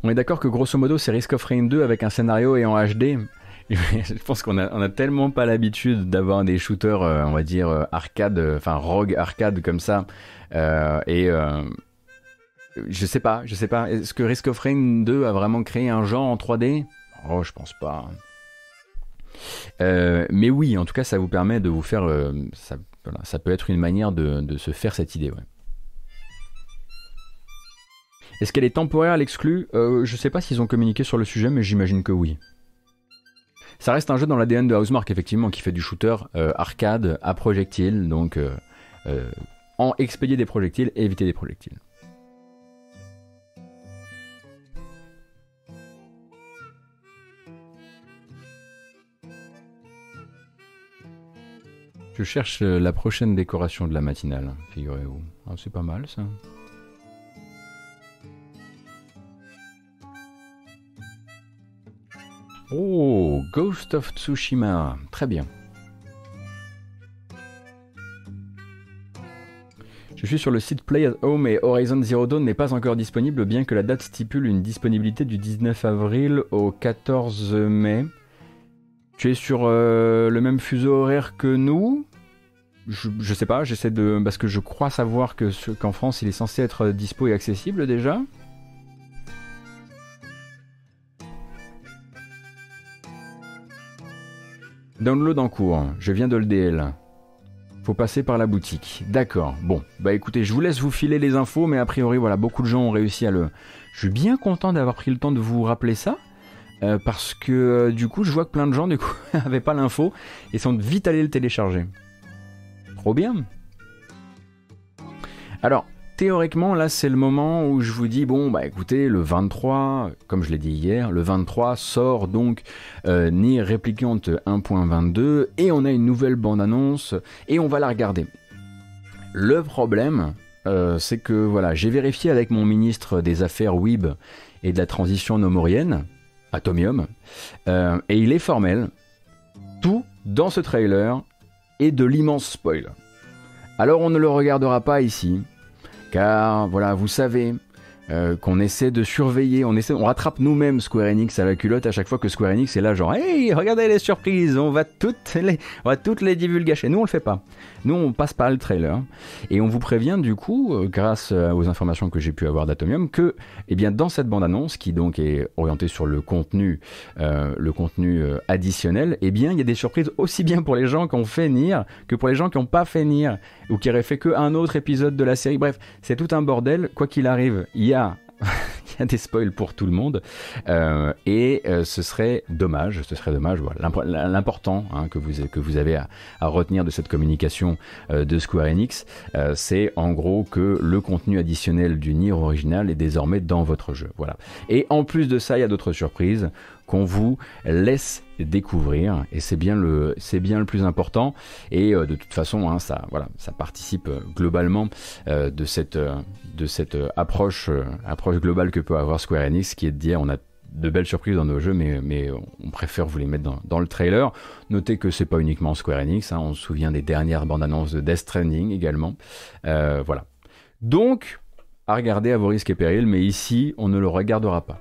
On est d'accord que grosso modo c'est Risk of Rain 2 avec un scénario et en HD. [laughs] Je pense qu'on a, tellement pas l'habitude d'avoir des shooters, euh, on va dire, euh, arcade, euh, enfin rogue arcade comme ça. Et je sais pas, je sais pas. Est-ce que Risk of Rain 2 a vraiment créé un genre en 3D Oh, je pense pas. Euh, mais oui, en tout cas, ça vous permet de vous faire. euh, ça, peut être une manière de, se faire cette idée, ouais. Est-ce qu'elle est temporaire, l'exclus? Euh, Je sais pas s'ils ont communiqué sur le sujet, mais j'imagine que oui. Ça reste un jeu dans l'ADN de Housemark, effectivement, qui fait du shooter arcade à projectiles, donc en expédier des projectiles éviter des projectiles. Je cherche euh, la prochaine décoration de la matinale, figurez-vous. Ah, c'est pas mal ça. Oh, Ghost of Tsushima. Très bien. Je suis sur le site Play at Home et Horizon Zero Dawn n'est pas encore disponible, bien que la date stipule une disponibilité du 19 avril au 14 mai. Tu es sur euh, le même fuseau horaire que nous? Je, sais pas, j'essaie de. Parce que je crois savoir que qu'en France il est censé être dispo et accessible déjà. Download en cours, je viens de le DL. Faut passer par la boutique. D'accord. Bon, bah écoutez, je vous laisse vous filer les infos, mais a priori, voilà, beaucoup de gens ont réussi à le. Je suis bien content d'avoir pris le temps de vous rappeler ça. Euh, parce que euh, du coup, je vois que plein de gens du coup [laughs] n'avaient pas l'info et sont vite allés le télécharger. Trop bien. Alors, théoriquement, là, c'est le moment où je vous dis, bon, bah écoutez, le 23, comme je l'ai dit hier, le 23 sort donc euh, Nier Replicant 1.22 et on a une nouvelle bande-annonce et on va la regarder. Le problème, euh, c'est que voilà, j'ai vérifié avec mon ministre des Affaires Web et de la transition nomorienne, Atomium, euh, et il est formel. Tout dans ce trailer est de l'immense spoil. Alors on ne le regardera pas ici, car voilà, vous savez euh, qu'on essaie de surveiller, on essaie, on rattrape nous-mêmes Square Enix à la culotte à chaque fois que Square Enix est là, genre, hey, regardez les surprises, on va toutes les, on va toutes les. Nous on le fait pas. Nous on passe par le trailer et on vous prévient du coup, euh, grâce euh, aux informations que j'ai pu avoir d'Atomium, que, eh bien, dans cette bande-annonce qui donc est orientée sur le contenu, le contenu additionnel, eh bien, il y a des surprises aussi bien pour les gens qui ont fait Nier que pour les gens qui n'ont pas fait Nier ou qui auraient fait que un autre épisode de la série. Bref, c'est tout un bordel. Quoi qu'il arrive, il y a [laughs] il y a des spoils pour tout le monde euh, et euh, ce serait dommage, ce serait dommage. L'important hein, que, vous, que vous avez à, à, retenir de cette communication euh, de Square Enix, euh, c'est en gros que le contenu additionnel du Nier original est désormais dans votre jeu. Voilà. Et en plus de ça, il y a d'autres surprises qu'on vous laisse découvrir et c'est bien le plus important et euh, de toute façon hein, ça voilà ça participe euh, globalement euh, de cette approche approche globale que peut avoir Square Enix qui est de dire on a de belles surprises dans nos jeux, mais, on préfère vous les mettre dans, le trailer. Notez que c'est pas uniquement Square Enix, hein, on se souvient des dernières bandes annonces de Death Stranding également. Voilà. Donc, à regarder à vos risques et périls, mais ici, on ne le regardera pas.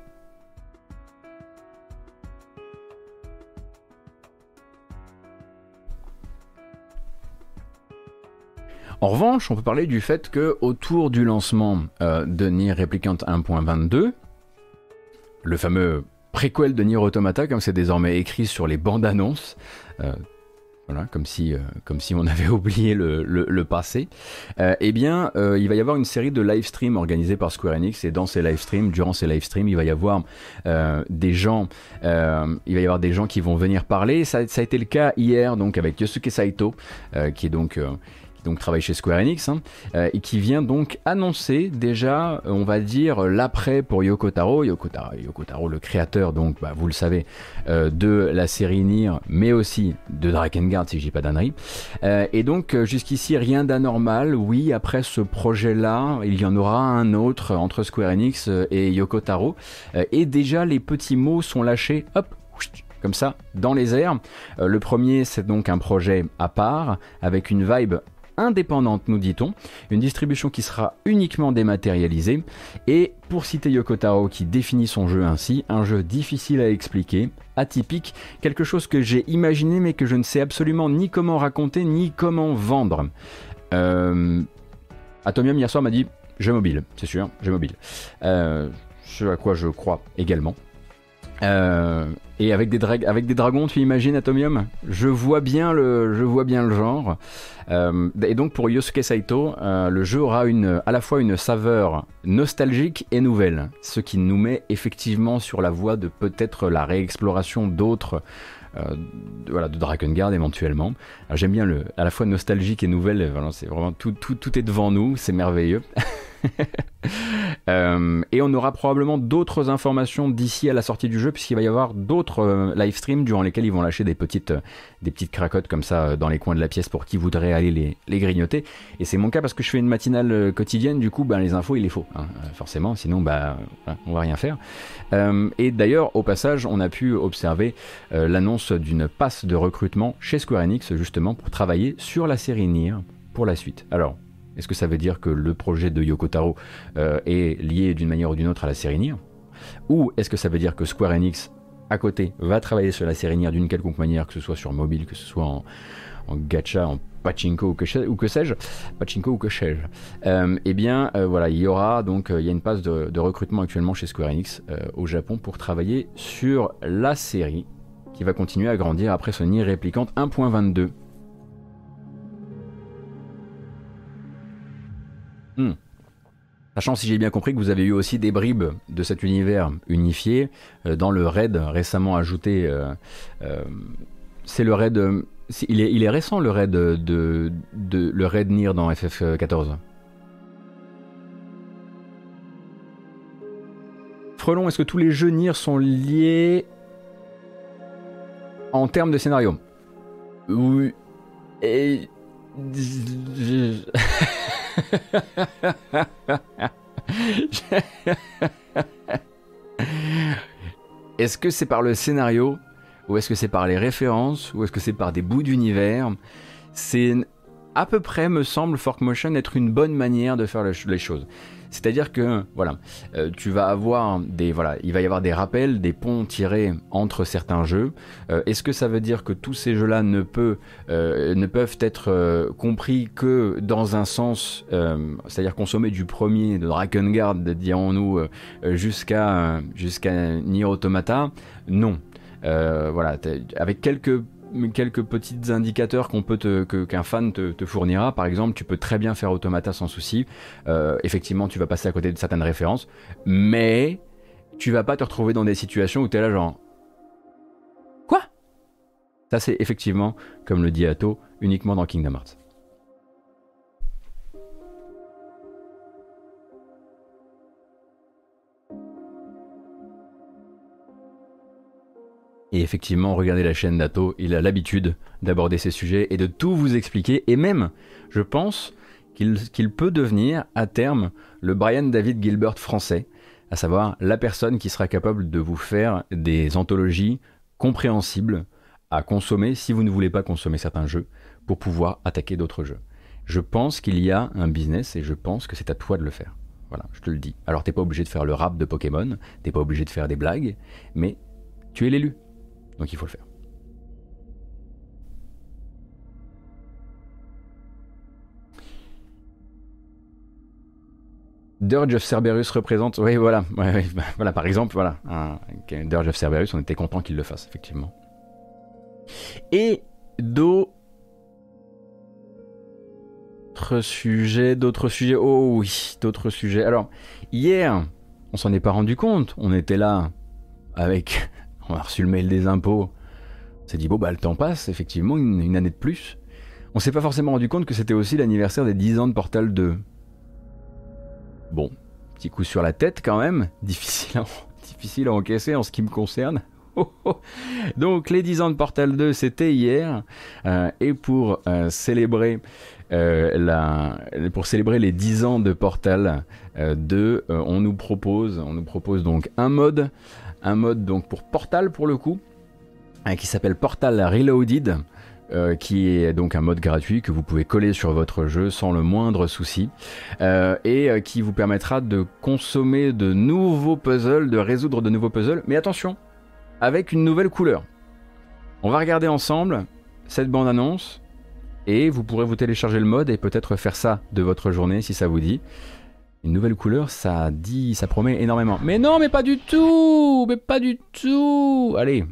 En revanche, on peut parler du fait que autour du lancement euh, de Nier Replicant 1.22, le fameux préquel de Nier Automata, comme c'est désormais écrit sur les bandes annonces, euh, voilà, comme si, euh, comme si on avait [laughs] oublié le, passé, eh bien, il va y avoir une série de live streams organisés par Square Enix, et dans ces live streams, durant ces live streams, il va y avoir des gens, qui vont venir parler. Ça, ça a été le cas hier, donc avec Yosuke Saito, qui est donc donc travaille chez Square Enix, hein, euh, et qui vient donc annoncer déjà, on va dire, l'après pour Yoko Taro. Yoko Taro, Yoko Taro le créateur, donc, bah, vous le savez, euh, de la série Nier, mais aussi de Drakengard, si je dis pas d'annerie. Euh, et donc, jusqu'ici, rien d'anormal. Oui, après ce projet-là, il y en aura un autre entre Square Enix et Yoko Taro. et déjà, les petits mots sont lâchés, hop, comme ça, dans les airs. Euh, le premier, c'est donc un projet à part, avec une vibe indépendante, nous dit-on, une distribution qui sera uniquement dématérialisée, et pour citer Yoko Taro qui définit son jeu ainsi, un jeu difficile à expliquer, atypique, quelque chose que j'ai imaginé mais que je ne sais absolument ni comment raconter ni comment vendre. Euh, Atomium hier soir m'a dit, jeu mobile, c'est sûr, jeu mobile. Euh, ce à quoi je crois également. Euh, et avec des, dragons, tu imagines Atomium? Je vois bien le, je vois bien le genre. Euh, et donc pour Yosuke Saito, euh, le jeu aura une, à la fois une saveur nostalgique et nouvelle, ce qui nous met effectivement sur la voie de peut-être la réexploration d'autres. Euh, de, voilà, de Drakengard éventuellement. J'aime bien le, à la fois nostalgique et nouvelle. Voilà, c'est vraiment tout, tout, tout est devant nous, c'est merveilleux. [laughs] [laughs] Euh, et on aura probablement d'autres informations d'ici à la sortie du jeu, puisqu'il va y avoir d'autres euh, live streams durant lesquels ils vont lâcher des petites, euh, des petites cracottes comme ça euh, dans les coins de la pièce pour qui voudrait aller les, grignoter. Et c'est mon cas parce que je fais une matinale quotidienne, du coup, ben, les infos, il les faut, hein, forcément, sinon, voilà, on va rien faire. Et d'ailleurs, au passage, on a pu observer l'annonce d'une passe de recrutement chez Square Enix, justement, pour travailler sur la série Nier pour la suite. Alors, est-ce que ça veut dire que le projet de Yoko Taro euh, est lié d'une manière ou d'une autre à la série Nier? Ou est-ce que ça veut dire que Square Enix, à côté, va travailler sur la série Nier d'une quelconque manière, que ce soit sur mobile, que ce soit en, gacha, en pachinko ou que, sais-je? Pachinko ou que sais-je? Euh, Eh bien, euh, voilà, il y aura donc, il y a une passe de, de recrutement actuellement chez Square Enix au Japon pour travailler sur la série qui va continuer à grandir après son Nier réplicante 1.22. Hmm. Sachant, si j'ai bien compris, que vous avez eu aussi des bribes de cet univers unifié euh, dans le raid récemment ajouté. euh, euh, c'est le raid. il, est, il est récent le raid de, de- de- le raid Nier dans FF14. Frelon, est-ce que tous les jeux Nier sont liés en termes de scénario? Oui. Et. [laughs] Est-ce que c'est par le scénario ou est-ce que c'est par les références ou est-ce que c'est par des bouts d'univers? C'est à peu près, me semble, Fork Motion être une bonne manière de faire les ch- les choses. C'est-à-dire que, voilà, euh, tu vas avoir des, voilà, il va y avoir des rappels, des ponts tirés entre certains jeux. Euh, Est-ce que ça veut dire que tous ces jeux-là ne, euh, peuvent être compris que dans un sens, c'est-à-dire consommer du premier de Drakengard, dirons-nous, jusqu'à jusqu'à Nier Automata? Non. Voilà, avec quelques quelques petits indicateurs qu'on peut te- que- qu'un fan te, te fournira. Par exemple, tu peux très bien faire Automata sans souci. Euh, effectivement, tu vas passer à côté de certaines références, mais tu vas pas te retrouver dans des situations où tu es là genre quoi? Ça c'est effectivement, comme le dit Atto, uniquement dans Kingdom Hearts. Et effectivement, regardez la chaîne d'Ato, il a l'habitude d'aborder ces sujets et de tout vous expliquer. Et même, je pense qu'il peut devenir, à terme, le Brian David Gilbert français, à savoir la personne qui sera capable de vous faire des anthologies compréhensibles à consommer si vous ne voulez pas consommer certains jeux pour pouvoir attaquer d'autres jeux. Je pense qu'il y a un business et je pense que c'est à toi de le faire. Voilà, je te le dis. Alors t'es pas obligé de faire le rap de Pokémon, t'es pas obligé de faire des blagues, mais tu es l'élu. Donc il faut le faire. Dirge of Cerberus représente. Oui, voilà. [laughs] Bah, voilà, par exemple, voilà. Dirge of Cerberus, on était content qu'il le fasse, effectivement. Et d'autres sujets, d'autres sujets. Oh oui, d'autres sujets. Alors, hier, on s'en est pas rendu compte. On était là avec. On a reçu le mail des impôts. On s'est dit, bon, bah, le temps passe, effectivement, une, année de plus. On s'est pas forcément rendu compte que c'était aussi l'anniversaire des 10 ans de Portal 2. Bon, petit coup sur la tête quand même, [laughs] difficile à, difficile à encaisser en ce qui me concerne. [laughs] Oh, oh. Donc les 10 ans de Portal 2 c'était hier euh, et pour euh, célébrer euh, la, pour célébrer les 10 ans de Portal euh, 2 euh, on nous propose on nous propose donc un mode un mode donc pour Portal pour le coup euh, qui s'appelle Portal Reloaded euh, qui est donc un mode gratuit que vous pouvez coller sur votre jeu sans le moindre souci euh, et euh, qui vous permettra de consommer de nouveaux puzzles, de résoudre de nouveaux puzzles, mais attention, avec une nouvelle couleur. On va regarder ensemble cette bande-annonce et vous pourrez vous télécharger le mode et peut-être faire ça de votre journée si ça vous dit. Une nouvelle couleur, ça dit, ça promet énormément. Mais non, mais pas du tout, mais pas du tout. Allez.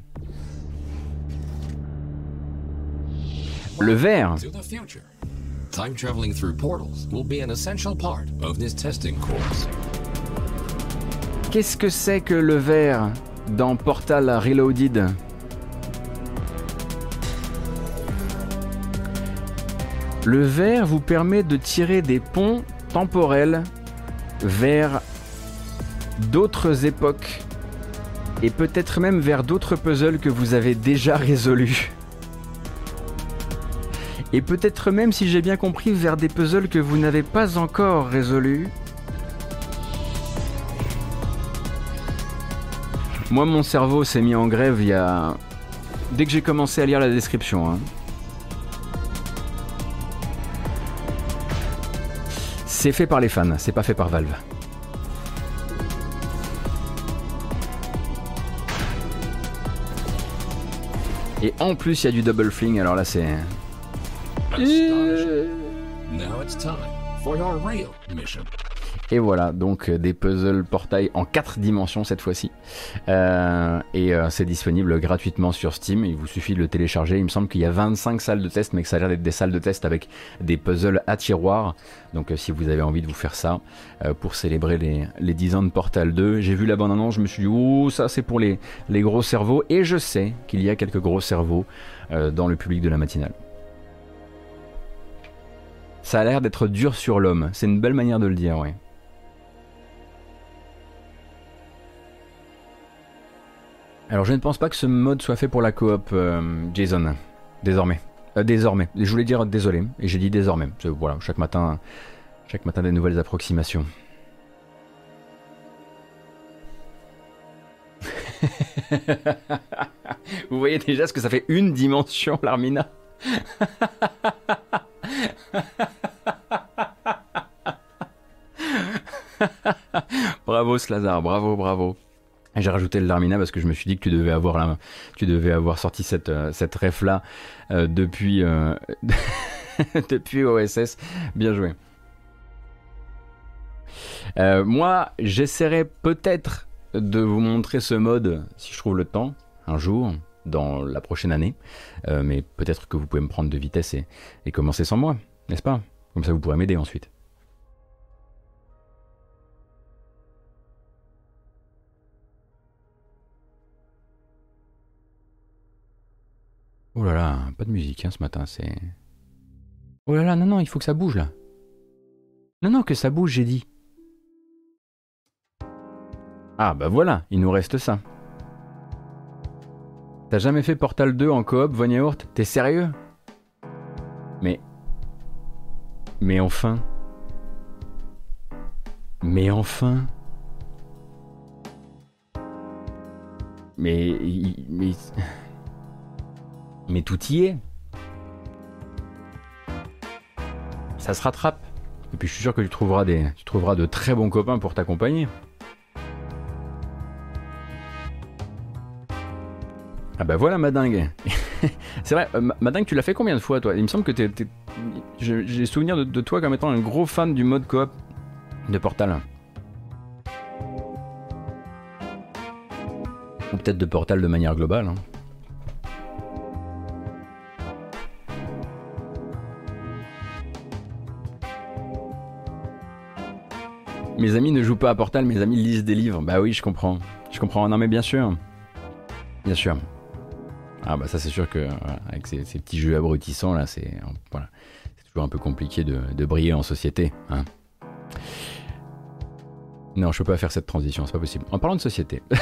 Le vert. to the future. Time traveling through portals will be an essential part of this testing course. Qu'est-ce que c'est que le vert dans Portal Reloaded? Le vert vous permet de tirer des ponts temporels vers d'autres époques et peut-être même vers d'autres puzzles que vous avez déjà résolus. Et peut-être même, si j'ai bien compris, vers des puzzles que vous n'avez pas encore résolus. Moi, mon cerveau s'est mis en grève il y a... Dès que j'ai commencé à lire la description. hein. C'est fait par les fans, c'est pas fait par Valve. Et en plus, il y a du double fling, alors là, c'est. Now it's time for your real mission. Et voilà, donc euh, des puzzles portail en 4 dimensions cette fois-ci. Euh, et euh, c'est disponible gratuitement sur Steam. Il vous suffit de le télécharger. Il me semble qu'il y a 25 salles de test, mais que ça a l'air d'être des salles de test avec des puzzles à tiroir. Donc si vous avez envie de vous faire ça pour célébrer les, les 10 ans de Portal 2, j'ai vu la bande-annonce, je me suis dit, ouh, ça c'est pour les, gros cerveaux. Et je sais qu'il y a quelques gros cerveaux dans le public de la matinale. Ça a l'air d'être dur sur l'homme. C'est une belle manière de le dire, oui. Alors je ne pense pas que ce mode soit fait pour la coop, euh, Jason. Désormais. Euh, désormais. Je voulais dire désolé, et j'ai dit désormais. Voilà, chaque matin, chaque matin des nouvelles approximations. [laughs] Vous voyez déjà ce que ça fait une dimension, l'Armina [laughs] Bravo Slazar, bravo, bravo. J'ai rajouté le Larmina parce que je me suis dit que tu devais avoir, tu devais avoir sorti cette, euh, cette ref là depuis, euh, [laughs] depuis OSS. Bien joué. Euh, moi, j'essaierai peut-être de vous montrer ce mode si je trouve le temps un jour dans la prochaine année. Euh, mais peut-être que vous pouvez me prendre de vitesse et, et commencer sans moi, n'est-ce pas? Comme ça, vous pourrez m'aider ensuite. Oh là là, pas de musique hein, ce matin, c'est. Oh là là, non, non, il faut que ça bouge là. Non, non, que ça bouge, j'ai dit. Ah bah voilà, il nous reste ça. T'as jamais fait Portal 2 en coop, Von Yaourt? T'es sérieux? Mais. Mais enfin. Mais enfin. Mais. Mais. Mais tout y est. Ça se rattrape. Et puis je suis sûr que tu trouveras, des, tu trouveras de très bons copains pour t'accompagner. Ah bah voilà Madingue. [laughs] C'est vrai, euh, Ma- Madingue, tu l'as fait combien de fois toi? Il me semble que t'es... t'es- J'ai souvenir de, de toi comme étant un gros fan du mode coop de Portal. Ou peut-être de Portal de manière globale. hein. Mes amis ne jouent pas à Portal, mes amis lisent des livres. Bah oui, je comprends. Je comprends. Non mais bien sûr. Bien sûr. Ah bah ça c'est sûr que voilà, avec ces, petits jeux abrutissants là, c'est c'est toujours un peu compliqué de, de briller en société. Hein. Non, je peux pas faire cette transition, c'est pas possible. En parlant de société. [laughs]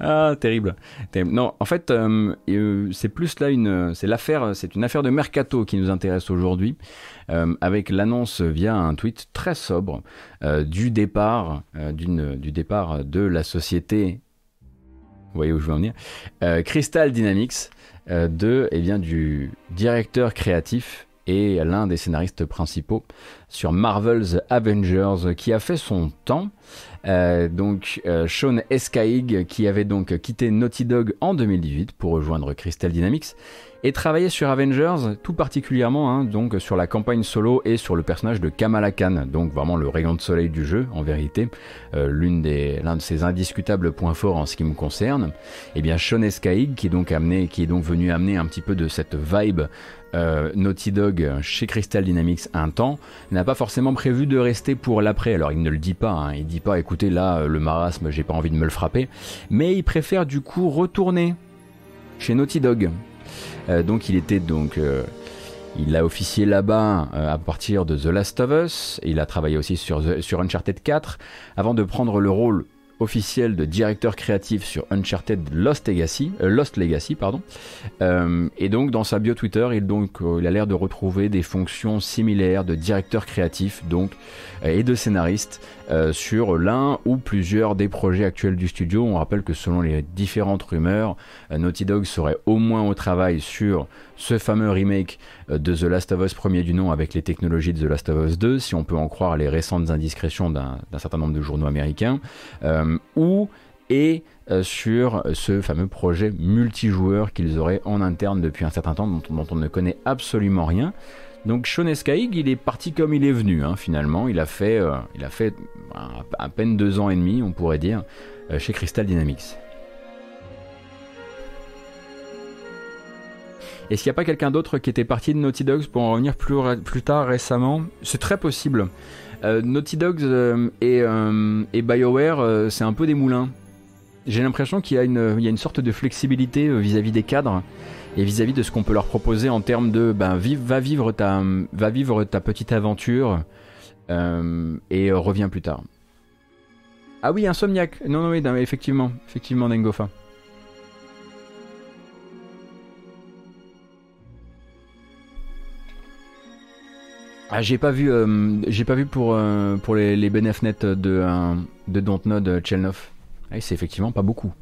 ah, terrible. Non, en fait, euh, euh, c'est plus là une, c'est l'affaire, c'est une affaire de mercato qui nous intéresse aujourd'hui, euh, avec l'annonce via un tweet très sobre du départ, départ de la société. Vous voyez où je veux en venir Crystal Dynamics, de, eh bien, du directeur créatif et l'un des scénaristes principaux sur Marvel's Avengers, qui a fait son temps. Euh, donc euh, Sean Escaig qui avait donc quitté Naughty Dog en 2018 pour rejoindre Crystal Dynamics et travailler sur Avengers tout particulièrement hein, donc sur la campagne solo et sur le personnage de Kamala Khan donc vraiment le rayon de soleil du jeu en vérité euh, l'une des l'un de ses indiscutables points forts en ce qui me concerne et bien Sean Escaig qui est donc amené qui est donc venu amener un petit peu de cette vibe euh, Naughty Dog chez Crystal Dynamics un temps, n'a pas forcément prévu de rester pour l'après. Alors il ne le dit pas, hein. il dit pas écoutez là euh, le marasme j'ai pas envie de me le frapper, mais il préfère du coup retourner chez Naughty Dog. Euh, donc il était donc Il a officié là-bas à partir de The Last of Us. il a travaillé aussi sur, sur Uncharted 4 avant de prendre le rôle officiel de directeur créatif sur Uncharted Lost Legacy, euh, Lost Legacy pardon. Euh, et donc dans sa bio Twitter, il, donc, euh, il a l'air de retrouver des fonctions similaires de directeur créatif donc et de scénariste sur l'un ou plusieurs des projets actuels du studio. On rappelle que selon les différentes rumeurs, Naughty Dog serait au moins au travail sur ce fameux remake de The Last of Us premier du nom avec les technologies de The Last of Us 2, si on peut en croire les récentes indiscrétions d'un certain nombre de journaux américains, euh, ou et euh, sur ce fameux projet multijoueur qu'ils auraient en interne depuis un certain temps, dont, on ne connaît absolument rien. Donc Sean Escaig, il est parti comme il est venu, hein, finalement. Il a fait, euh, il a fait à, peine deux ans et demi, on pourrait dire, chez Crystal Dynamics. Est-ce qu'il n'y a pas quelqu'un d'autre qui était parti de Naughty Dogs pour en revenir plus, tard récemment C'est très possible. Euh, Naughty Dogs euh, et, euh, et, BioWare, c'est un peu des moulins. J'ai l'impression qu'il y, a une sorte de flexibilité vis-à-vis des cadres et vis-à-vis de ce qu'on peut leur proposer en termes de ben, va, vivre ta, va vivre ta petite aventure et reviens plus tard. Ah oui, Insomniac. Non, non, oui, effectivement, effectivement, Dengofa. Ah, j'ai pas vu, euh, j'ai pas vu pour, euh, pour les, les de, euh, de Dontnod Chelnov. Ah, c'est effectivement pas beaucoup.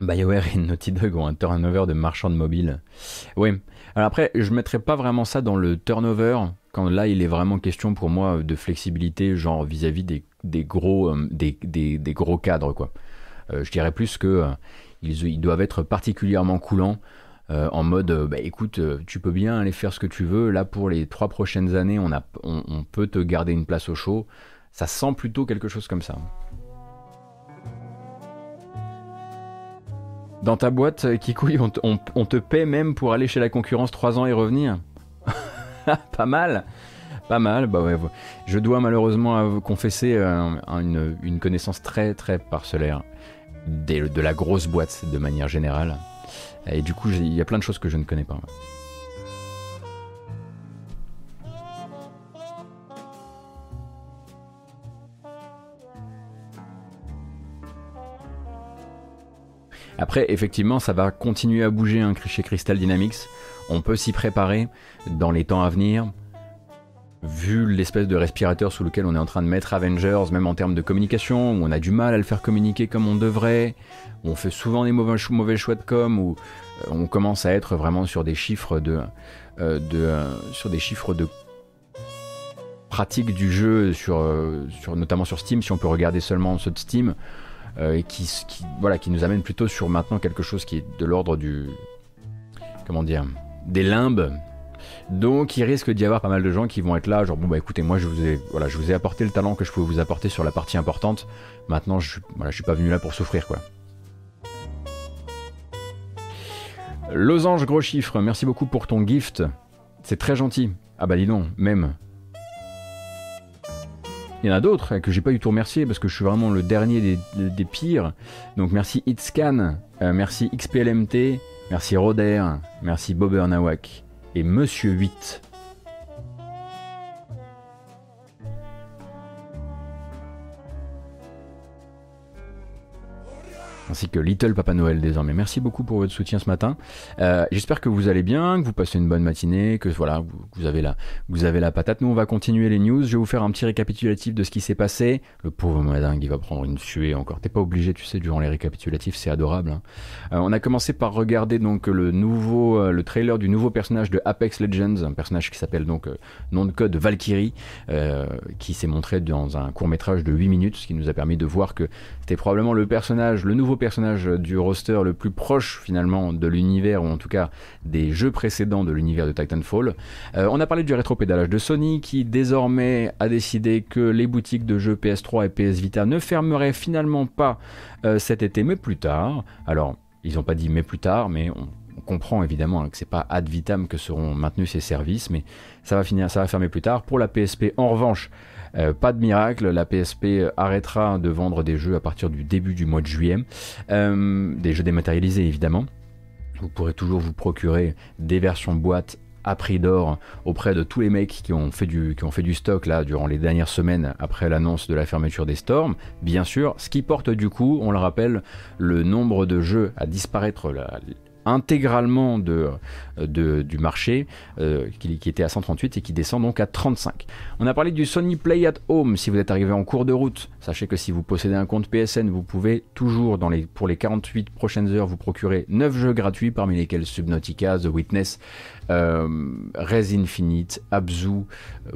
BioWare et Naughty Dog ont un turnover de marchands de mobile. Oui. Alors après, je mettrais pas vraiment ça dans le turnover, quand là il est vraiment question pour moi de flexibilité, genre vis-à-vis des, des, gros, des, des, des, gros cadres, quoi. je dirais plus que ils, ils, doivent être particulièrement coulants euh, en mode euh, bah, écoute, euh, tu peux bien aller faire ce que tu veux. Là, pour les trois prochaines années, on, a, on, peut te garder une place au show. Ça sent plutôt quelque chose comme ça. Dans ta boîte, Kikouille, on, on, te paie même pour aller chez la concurrence 3 ans et revenir. [laughs] Pas mal. Pas mal, bah ouais. Je dois malheureusement confesser une, une, connaissance très très parcellaire de la grosse boîte de manière générale. Et du coup, il y a plein de choses que je ne connais pas. Après, effectivement, ça va continuer à bouger hein, chez Crystal Dynamics. On peut s'y préparer dans les temps à venir vu l'espèce de respirateur sous lequel on est en train de mettre Avengers, même en termes de communication, où on a du mal à le faire communiquer comme on devrait, on fait souvent des mauvais, choix de com, où euh, on commence à être vraiment sur des chiffres de, euh, euh, sur des chiffres de pratique du jeu, notamment sur Steam, si on peut regarder seulement ceux de Steam, et qui, voilà, qui nous amène plutôt sur maintenant quelque chose qui est de l'ordre du, comment dire, des limbes donc il risque d'y avoir pas mal de gens qui vont être là, genre bon bah écoutez moi je vous ai voilà je vous ai apporté le talent que je pouvais vous apporter sur la partie importante. Maintenant je voilà suis pas venu là pour souffrir quoi. Losange gros chiffre, merci beaucoup pour ton gift. C'est très gentil. Ah bah dis donc, même. Il y en a d'autres que j'ai pas du tout remercié parce que je suis vraiment le dernier des, pires. Donc merci Hitscan, euh, merci XPLMT, merci Roder, merci Bobber Nawak et Monsieur 8. Ainsi que Little Papa Noël désormais. Merci beaucoup pour votre soutien ce matin. Euh, j'espère que vous allez bien, que vous passez une bonne matinée, que voilà, vous, avez la, vous avez la patate. Nous, on va continuer les news. Je vais vous faire un petit récapitulatif de ce qui s'est passé. Le pauvre madingue, il va prendre une suée encore. T'es pas obligé, tu sais, durant les récapitulatifs, c'est adorable. Hein. Euh, on a commencé par regarder donc le nouveau, euh, le trailer du nouveau personnage de Apex Legends, un personnage qui s'appelle donc nom de code Valkyrie, qui s'est montré dans un court métrage de 8 minutes, ce qui nous a permis de voir que c'était probablement le personnage, le nouveau personnage du roster le plus proche finalement de l'univers, ou en tout cas des jeux précédents de l'univers de Titanfall. Euh, on a parlé du rétropédalage de Sony qui désormais a décidé que les boutiques de jeux PS3 et PS Vita ne fermeraient finalement pas euh, cet été, mais plus tard. Alors, ils n'ont pas dit mais plus tard, mais on, comprend évidemment hein, que c'est pas ad vitam que seront maintenus ces services, mais ça va finir, ça va fermer plus tard. Pour la PSP, en revanche, Euh, pas de miracle, la PSP arrêtera de vendre des jeux à partir du début du mois de juillet, euh, des jeux dématérialisés évidemment. Vous pourrez toujours vous procurer des versions boîte à prix d'or auprès de tous les mecs qui ont fait du, qui ont fait du stock là durant les dernières semaines après l'annonce de la fermeture des Storms. Bien sûr, ce qui porte du coup, on le rappelle, le nombre de jeux à disparaître, la, intégralement de, du marché, euh, qui, était à 138 et qui descend donc à 35. On a parlé du Sony Play at Home. Si vous êtes arrivé en cours de route, sachez que si vous possédez un compte PSN, vous pouvez toujours, pour les 48 prochaines heures, vous procurer 9 jeux gratuits, parmi lesquels Subnautica, The Witness, euh, Res Infinite, Abzu. Euh,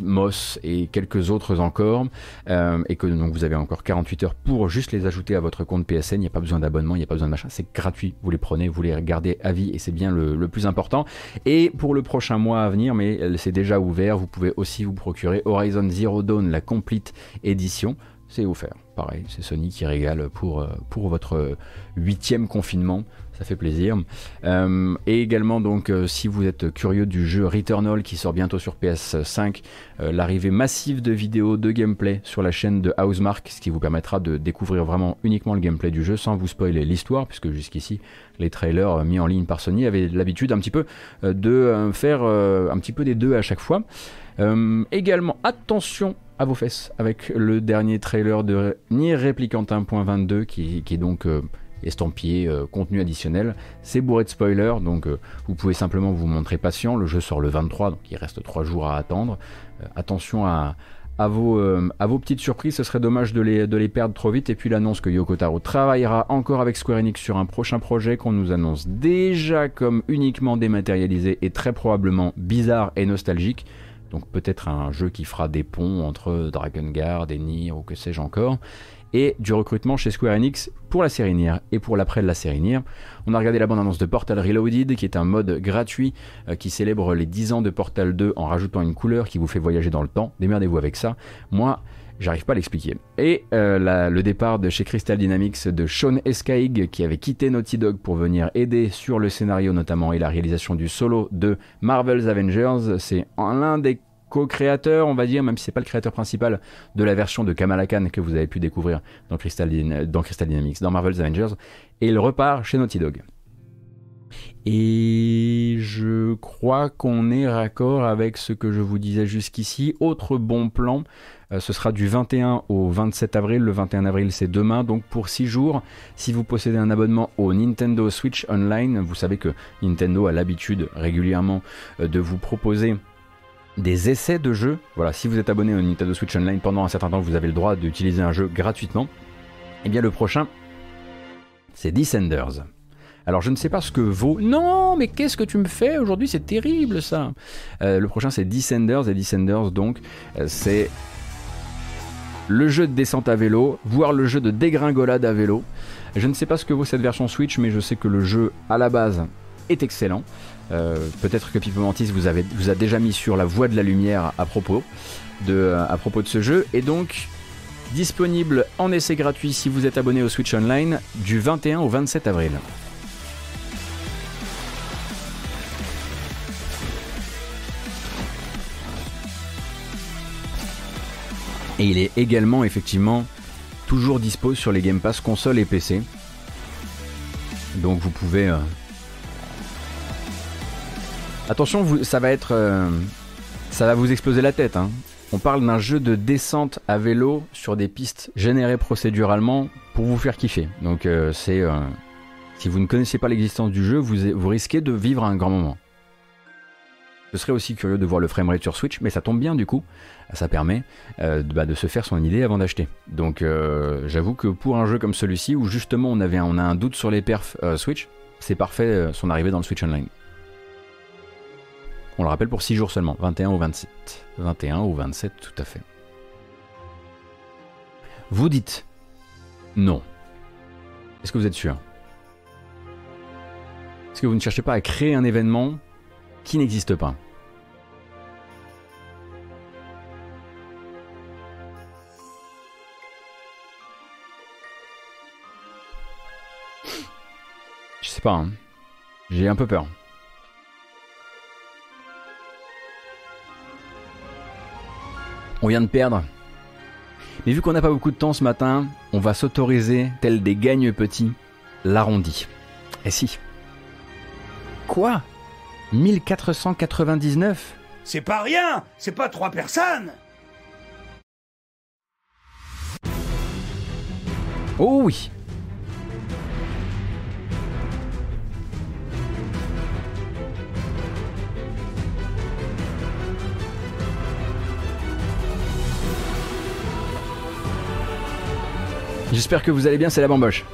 Moss et quelques autres encore, euh, et que donc vous avez encore 48 heures pour juste les ajouter à votre compte PSN. Il n'y a pas besoin d'abonnement, il n'y a pas besoin de machin, c'est gratuit. Vous les prenez, vous les regardez à vie et c'est bien le, plus important. Et pour le prochain mois à venir, mais c'est déjà ouvert, vous pouvez aussi vous procurer Horizon Zero Dawn, la complete édition. C'est offert. Pareil, c'est Sony qui régale pour, pour votre huitième confinement ça fait plaisir. Euh, et également donc euh, si vous êtes curieux du jeu Returnal qui sort bientôt sur PS5, euh, l'arrivée massive de vidéos de gameplay sur la chaîne de Housemark, ce qui vous permettra de découvrir vraiment uniquement le gameplay du jeu sans vous spoiler l'histoire, puisque jusqu'ici les trailers mis en ligne par Sony avaient l'habitude un petit peu de faire un petit peu des deux à chaque fois. également attention à vos fesses avec le dernier trailer de Nier Replicant 1.22 qui, qui est donc estampillé euh, contenu additionnel. C'est bourré de spoilers, donc euh, vous pouvez simplement vous montrer patient. Le jeu sort le 23, donc il reste 3 jours à attendre. Euh, attention à, vos, petites surprises, ce serait dommage de les, de les, perdre trop vite. Et puis l'annonce que Yoko Taro travaillera encore avec Square Enix sur un prochain projet qu'on nous annonce déjà comme uniquement dématérialisé et très probablement bizarre et nostalgique. Donc peut-être un jeu qui fera des ponts entre Dragon Guard et Nier ou que sais-je encore et du recrutement chez Square Enix pour la série et pour l'après de la série. On a regardé la bande-annonce de Portal Reloaded, qui est un mode gratuit euh, qui célèbre les 10 ans de Portal 2 en rajoutant une couleur qui vous fait voyager dans le temps. Démerdez-vous avec ça. Moi, j'arrive pas à l'expliquer. Et euh, le départ de chez Crystal Dynamics de Sean Escaig, qui avait quitté Naughty Dog pour venir aider sur le scénario notamment et la réalisation du solo de Marvel's Avengers, c'est l'un des co-créateur, on va dire, même si c'est pas le créateur principal de la version de Kamala Khan que vous avez pu découvrir dans Crystal, dans Crystal Dynamics, dans Marvel's Avengers, et il repart chez Naughty Dog. Et je crois qu'on est raccord avec ce que je vous disais jusqu'ici. Autre bon plan, euh, ce sera du 21 au 27 avril. Le 21 avril, c'est demain, donc pour 6 jours. Si vous possédez un abonnement au Nintendo Switch Online, vous savez que Nintendo a l'habitude régulièrement euh, de vous proposer des essais de jeux. Voilà, si vous êtes abonné au Nintendo Switch Online pendant un certain temps, vous avez le droit d'utiliser un jeu gratuitement. Et eh bien le prochain, c'est Descenders. Alors je ne sais pas ce que vaut. Non, mais qu'est-ce que tu me fais aujourd'hui? C'est terrible ça. Euh, le prochain c'est Descenders et Descenders donc euh, c'est le jeu de descente à vélo, voire le jeu de dégringolade à vélo. Je ne sais pas ce que vaut cette version Switch, mais je sais que le jeu à la base est excellent. Euh, peut-être que Pipo Mantis vous, vous a déjà mis sur la voie de la lumière à propos de, euh, à propos de ce jeu. Et donc, disponible en essai gratuit si vous êtes abonné au Switch Online du 21 au 27 avril. Et il est également effectivement toujours dispo sur les Game Pass console et PC. Donc vous pouvez euh, Attention, ça va être. Euh, ça va vous exploser la tête. Hein. On parle d'un jeu de descente à vélo sur des pistes générées procéduralement pour vous faire kiffer. Donc euh, c'est. Euh, si vous ne connaissez pas l'existence du jeu, vous, risquez de vivre un grand moment. Je serais aussi curieux de voir le framerate sur Switch, mais ça tombe bien du coup. Ça permet bah, de se faire son idée avant d'acheter. Donc j'avoue que pour un jeu comme celui-ci, où justement on, avait on a un doute sur les perfs Switch, c'est parfait son arrivée dans le Switch Online. On le rappelle pour 6 jours seulement, 21 ou 27. 21 ou 27, tout à fait. Vous dites non. Est-ce que vous êtes sûr? Est-ce que vous ne cherchez pas à créer un événement qui n'existe pas? Je sais pas, hein. j'ai un peu peur. On vient de perdre. Mais vu qu'on n'a pas beaucoup de temps ce matin, on va s'autoriser, tel des gagnes petits, l'arrondi. Et si. Quoi? 1499 C'est pas rien C'est pas trois personnes. Oh oui J'espère que vous allez bien, c'est la bamboche.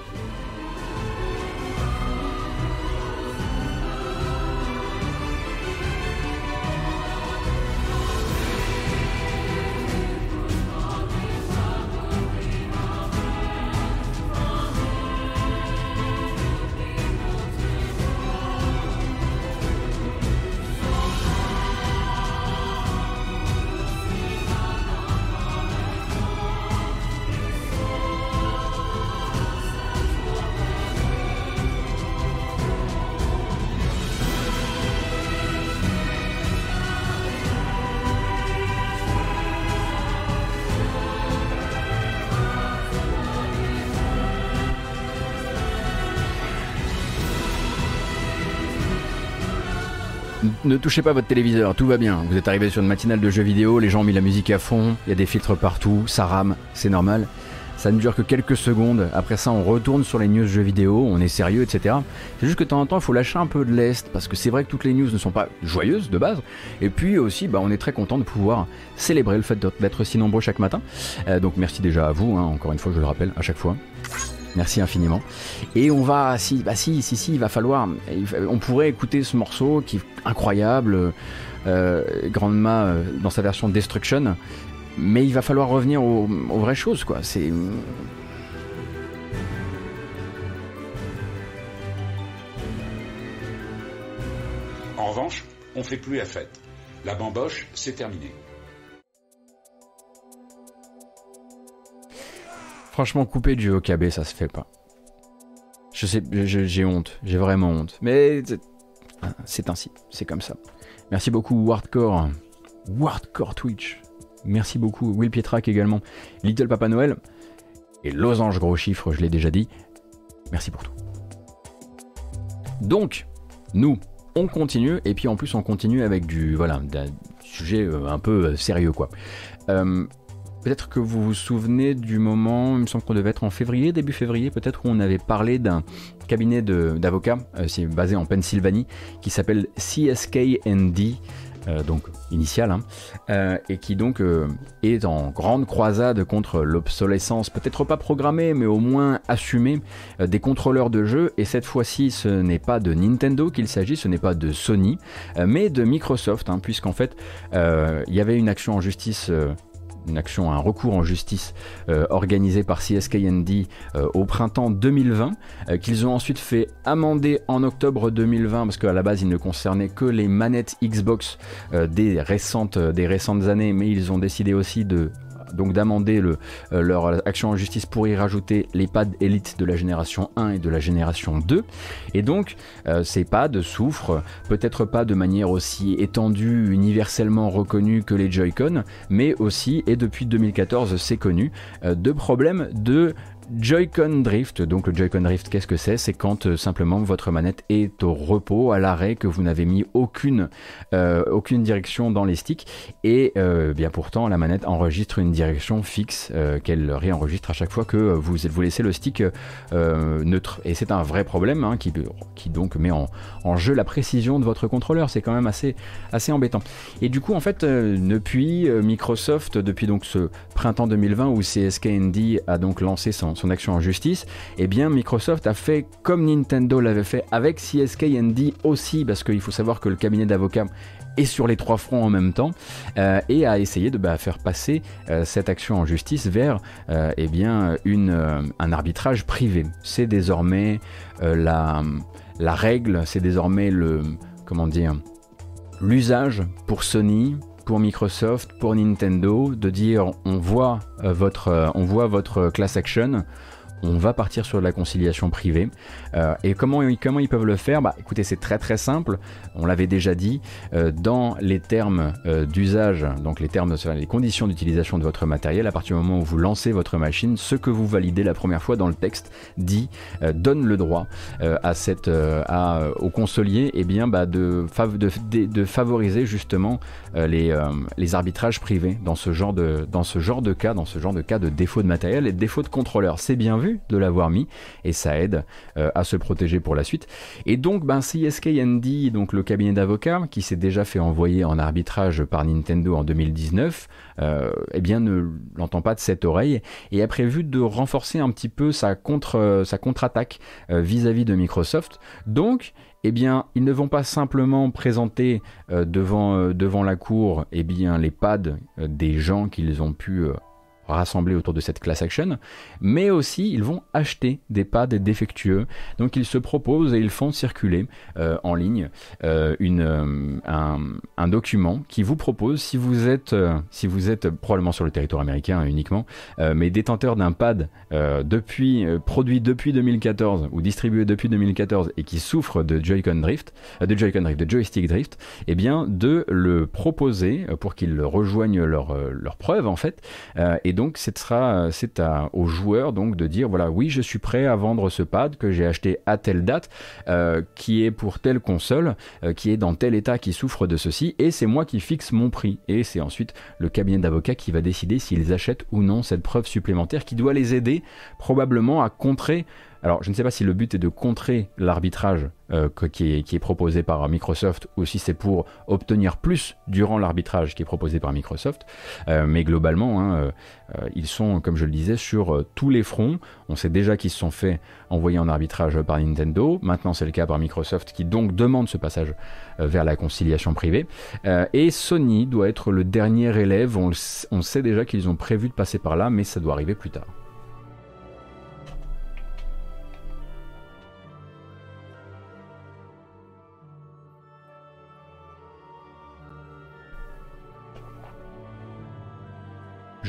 Ne touchez pas votre téléviseur, tout va bien. Vous êtes arrivé sur une matinale de jeux vidéo, les gens ont mis la musique à fond, il y a des filtres partout, ça rame, c'est normal. Ça ne dure que quelques secondes. Après ça, on retourne sur les news jeux vidéo, on est sérieux, etc. C'est juste que de temps en temps, il faut lâcher un peu de l'est parce que c'est vrai que toutes les news ne sont pas joyeuses de base. Et puis aussi, bah, on est très content de pouvoir célébrer le fait d'être si nombreux chaque matin. Euh, donc merci déjà à vous, hein, encore une fois, je le rappelle à chaque fois. Merci infiniment. Et on va, si, bah si, si, si, il va falloir, on pourrait écouter ce morceau qui est incroyable, euh, Grandma euh, dans sa version Destruction, mais il va falloir revenir aux, aux vraies choses, quoi. C'est En revanche, on fait plus la fête. La bamboche, c'est terminé. Franchement, couper du OKB, ça se fait pas. Je sais, j'ai honte, j'ai vraiment honte. Mais c'est- ainsi, c'est comme ça. Merci beaucoup, Wardcore. Wardcore Twitch. Merci beaucoup, Will Pietrak également. Little Papa Noël. Et Losange Gros Chiffre, je l'ai déjà dit. Merci pour tout. Donc, nous, on continue, et puis en plus, on continue avec du, voilà, d'un sujet euh, un peu euh, sérieux, quoi. Euh, Peut-être que vous vous souvenez du moment, il me semble qu'on devait être en février, début février, peut-être où on avait parlé d'un cabinet d'avocats euh, basé en Pennsylvanie qui s'appelle CSK&D, euh, donc initial, hein, euh, et qui donc est en grande croisade contre l'obsolescence, peut-être pas programmée, mais au moins assumée, des contrôleurs de jeux. Et cette fois-ci, ce n'est pas de Nintendo qu'il s'agit, ce n'est pas de Sony, mais de Microsoft, hein, puisqu'en fait, il y avait une action en justice. Une action, un recours en justice euh, organisé par CSK&D euh, au printemps 2020, euh, qu'ils ont ensuite fait amender en octobre 2020 parce qu'à la base il ne concernait que les manettes Xbox euh, des récentes années, mais ils ont décidé aussi de donc d'amender euh, leur action en justice pour y rajouter les pads Elite de la génération 1 et de la génération 2. Et donc, euh, ces pads souffrent peut-être pas de manière aussi étendue, universellement reconnue que les Joy-Con, mais aussi, et depuis 2014 c'est connu, euh, de problèmes de Joy-Con Drift. Donc le Joy-Con Drift, qu'est-ce que c'est? C'est quand euh, simplement votre manette est au repos, à l'arrêt, que vous n'avez mis aucune, euh, aucune direction dans les sticks, et euh, bien pourtant la manette enregistre une direction fixe qu'elle réenregistre à chaque fois que vous, vous laissez le stick neutre. Et c'est un vrai problème hein, qui, donc met en, jeu la précision de votre contrôleur. C'est quand même assez, assez embêtant. Et du coup, en fait, depuis Microsoft, depuis donc ce printemps 2020 où CSK&D a donc lancé son, son action en justice, eh bien Microsoft a fait comme Nintendo l'avait fait avec CSK&D aussi, parce qu'il faut savoir que le cabinet d'avocats est sur les trois fronts en même temps euh, et a essayé de bah, faire passer euh, cette action en justice vers euh, eh un arbitrage privé. C'est désormais la, la règle, c'est désormais le comment dire l'usage pour Sony, pour Microsoft, pour Nintendo de dire on voit euh, votre euh, on voit votre class action on va partir sur de la conciliation privée. Euh, et comment, ils peuvent le faire? Bah écoutez, c'est très très simple. On l'avait déjà dit. euh, dans les termes euh, d'usage, donc les termes, les conditions d'utilisation de votre matériel, à partir du moment où vous lancez votre machine, ce que vous validez la première fois dans le texte dit donne le droit à cette, au consolier eh bien, bah, de, fav- de, de- de favoriser justement les, les arbitrages privés dans ce, genre de, dans ce genre de cas, dans ce genre de cas de défaut de matériel et de défaut de contrôleur. C'est bien vu de l'avoir mis et ça aide euh, à se protéger pour la suite. Et donc, ben, CSK&D, donc le cabinet d'avocats qui s'est déjà fait envoyer en arbitrage par Nintendo en 2019, euh, eh bien ne l'entend pas de cette oreille et a prévu de renforcer un petit peu sa contre sa contre-attaque euh, vis-à-vis de Microsoft. Donc eh bien, ils ne vont pas simplement présenter euh, devant, la cour eh les pads des gens qu'ils ont pu rassembler autour de cette class action, mais aussi ils vont acheter des pads défectueux. Donc ils se proposent et ils font circuler euh, en ligne euh, une, euh, un, un document qui vous propose, si vous êtes, si vous êtes probablement sur le territoire américain uniquement, mais détenteur d'un pad depuis, produit depuis 2014 ou distribué depuis 2014 et qui souffre de Joy-Con drift, de Joy-Con drift, de joystick drift, eh bien de le proposer pour qu'ils rejoignent leur, leur preuve en fait. Et donc c'est sera c'est aux joueurs donc de dire voilà oui je suis prêt à vendre ce pad que j'ai acheté à telle date, euh, qui est pour telle console, euh, qui est dans tel état, qui souffre de ceci, et c'est moi qui fixe mon prix. Et c'est ensuite le cabinet d'avocats qui va décider s'ils achètent ou non cette preuve supplémentaire qui doit les aider probablement à contrer. Alors, je ne sais pas si le but est de contrer l'arbitrage euh, qui, est, proposé par Microsoft ou si c'est pour obtenir plus durant l'arbitrage qui est proposé par Microsoft. Euh, mais globalement, hein, euh, ils sont, comme je le disais, sur tous les fronts. On sait déjà qu'ils se sont fait envoyer en arbitrage par Nintendo. Maintenant, c'est le cas par Microsoft qui donc demande ce passage vers la conciliation privée. Et Sony doit être le dernier élève. On sait déjà qu'ils ont prévu de passer par là, mais ça doit arriver plus tard.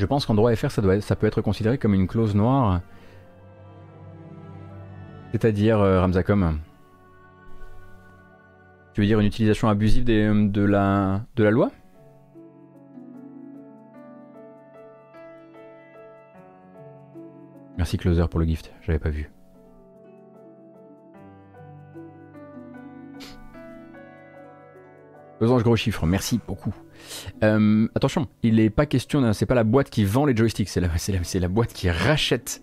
Je pense qu'en droit FR, ça, doit peut être considéré comme une clause noire. C'est-à-dire, euh, Ramzacom Tu veux dire une utilisation abusive la, de la loi? Merci Closer pour le gift, j'avais pas vu. Losange gros chiffre, merci beaucoup. Euh, attention, il n'est pas question, c'est pas la boîte qui vend les joysticks, c'est la, boîte qui rachète.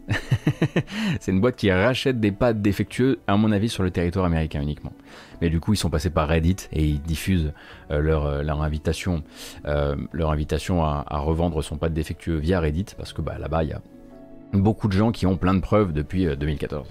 [laughs] c'est une boîte qui rachète des pads défectueux, à mon avis, sur le territoire américain uniquement. Mais du coup, ils sont passés par Reddit et ils diffusent euh, leur, euh, leur invitation, leur invitation à, revendre son pad défectueux via Reddit, parce que bah, là-bas, il y a beaucoup de gens qui ont plein de preuves depuis euh, 2014.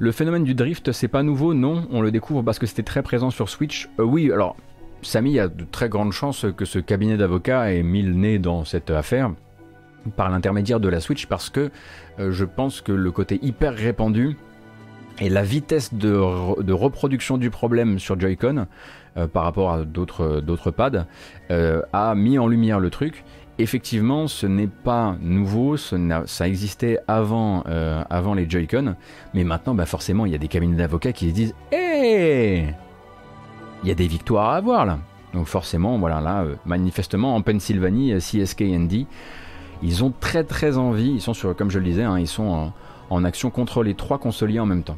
Le phénomène du drift, c'est pas nouveau, non, on le découvre parce que c'était très présent sur Switch. Euh, oui, alors, Samy a de très grandes chances que ce cabinet d'avocats ait mis le nez dans cette affaire par l'intermédiaire de la Switch parce que euh, je pense que le côté hyper répandu et la vitesse de, re- de reproduction du problème sur Joy-Con euh, par rapport à d'autres pads a mis en lumière le truc. Effectivement, ce n'est pas nouveau, ça existait avant, euh, avant les Joy-Con, mais maintenant, bah forcément, il y a des cabinets d'avocats qui se disent Hé Il y a des victoires à avoir là Donc, forcément, voilà, là, euh, manifestement, en Pennsylvanie, euh, CSK&D, ils ont très très envie, ils sont sur, comme je le disais, hein, ils sont en, en action contre les trois consoliers en même temps.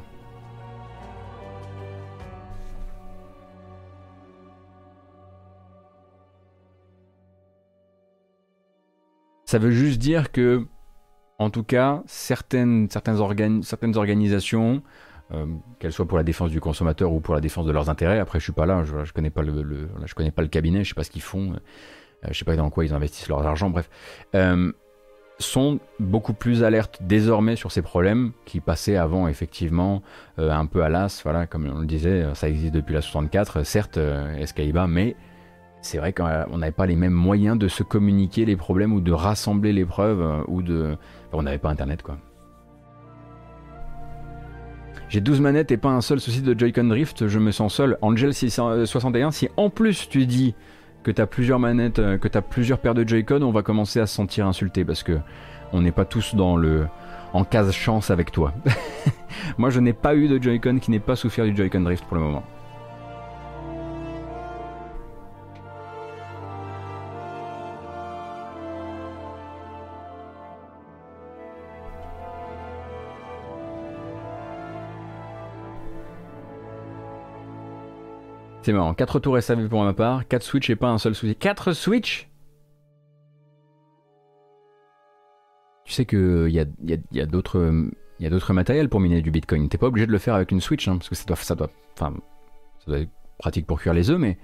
Ça veut juste dire que, en tout cas, certaines, certaines, certaines organisations, euh, qu'elles soient pour la défense du consommateur ou pour la défense de leurs intérêts, après je suis pas là, je, je connais pas le, le- je connais pas le cabinet, je sais pas ce qu'ils font, euh, je sais pas dans quoi ils investissent leur argent, bref, euh, sont beaucoup plus alertes désormais sur ces problèmes qui passaient avant effectivement euh, un peu à l'as, voilà, comme on le disait, ça existe depuis la 64, certes Escaiba, mais c'est vrai qu'on n'avait pas les mêmes moyens de se communiquer les problèmes ou de rassembler les preuves euh, ou de. on n'avait pas internet quoi. j'ai 12 manettes et pas un seul souci de Joy-Con Drift, je me sens seul. Angel 661, si en plus tu dis que tu as plusieurs manettes, euh, que tu as plusieurs paires de Joy-Con, on va commencer à se sentir insulté parce que on n'est pas tous dans le en case chance avec toi. [laughs] Moi, je n'ai pas eu de Joy-Con qui n'ait pas souffert du Joy-Con Drift pour le moment. C'est marrant, 4 tours SAV pour ma part, 4 Switch et pas un seul souci. 4 Switch? Tu sais qu'il y a, y a d'autres matériels pour miner du Bitcoin. T'es pas obligé de le faire avec une Switch, hein, parce que ça doit, ça doit, enfin, ça être pratique pour cuire les œufs, mais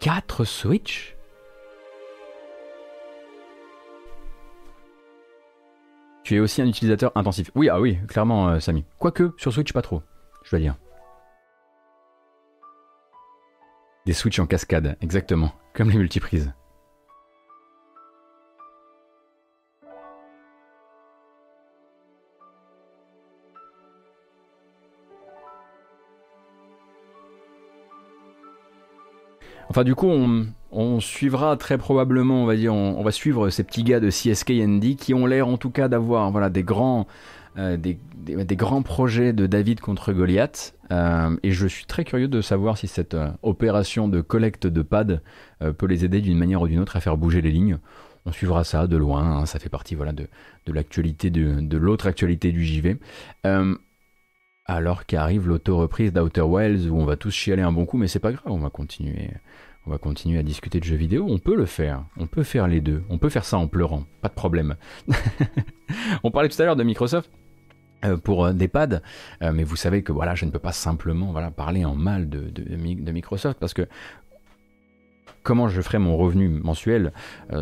4 Switch? Tu es aussi un utilisateur intensif. Oui, ah oui, clairement, euh, Samy. Quoique, sur Switch, pas trop, je dois dire. Des Switch en cascade, exactement, comme les multiprises. Enfin, du coup, on, suivra très probablement, on va dire, on, va suivre ces petits gars de CSKND qui ont l'air en tout cas d'avoir voilà, des, euh, des, grands projets de David contre Goliath. Euh, et je suis très curieux de savoir si cette euh, opération de collecte de pads peut les aider d'une manière ou d'une autre à faire bouger les lignes. On suivra ça de loin, hein. ça fait partie voilà, de, l'actualité, de, de l'autre actualité du JV alors qu'arrive l'auto-reprise d'Outer Wilds où on va tous chialer un bon coup, mais c'est pas grave, on va continuer. On va continuer à discuter de jeux vidéo, on peut le faire, on peut faire les deux, on peut faire ça en pleurant, pas de problème. [laughs] on parlait tout à l'heure de Microsoft, euh, pour euh, des pads, euh, mais vous savez que voilà, je ne peux pas simplement voilà, parler en mal de, Microsoft parce que comment je ferai mon revenu mensuel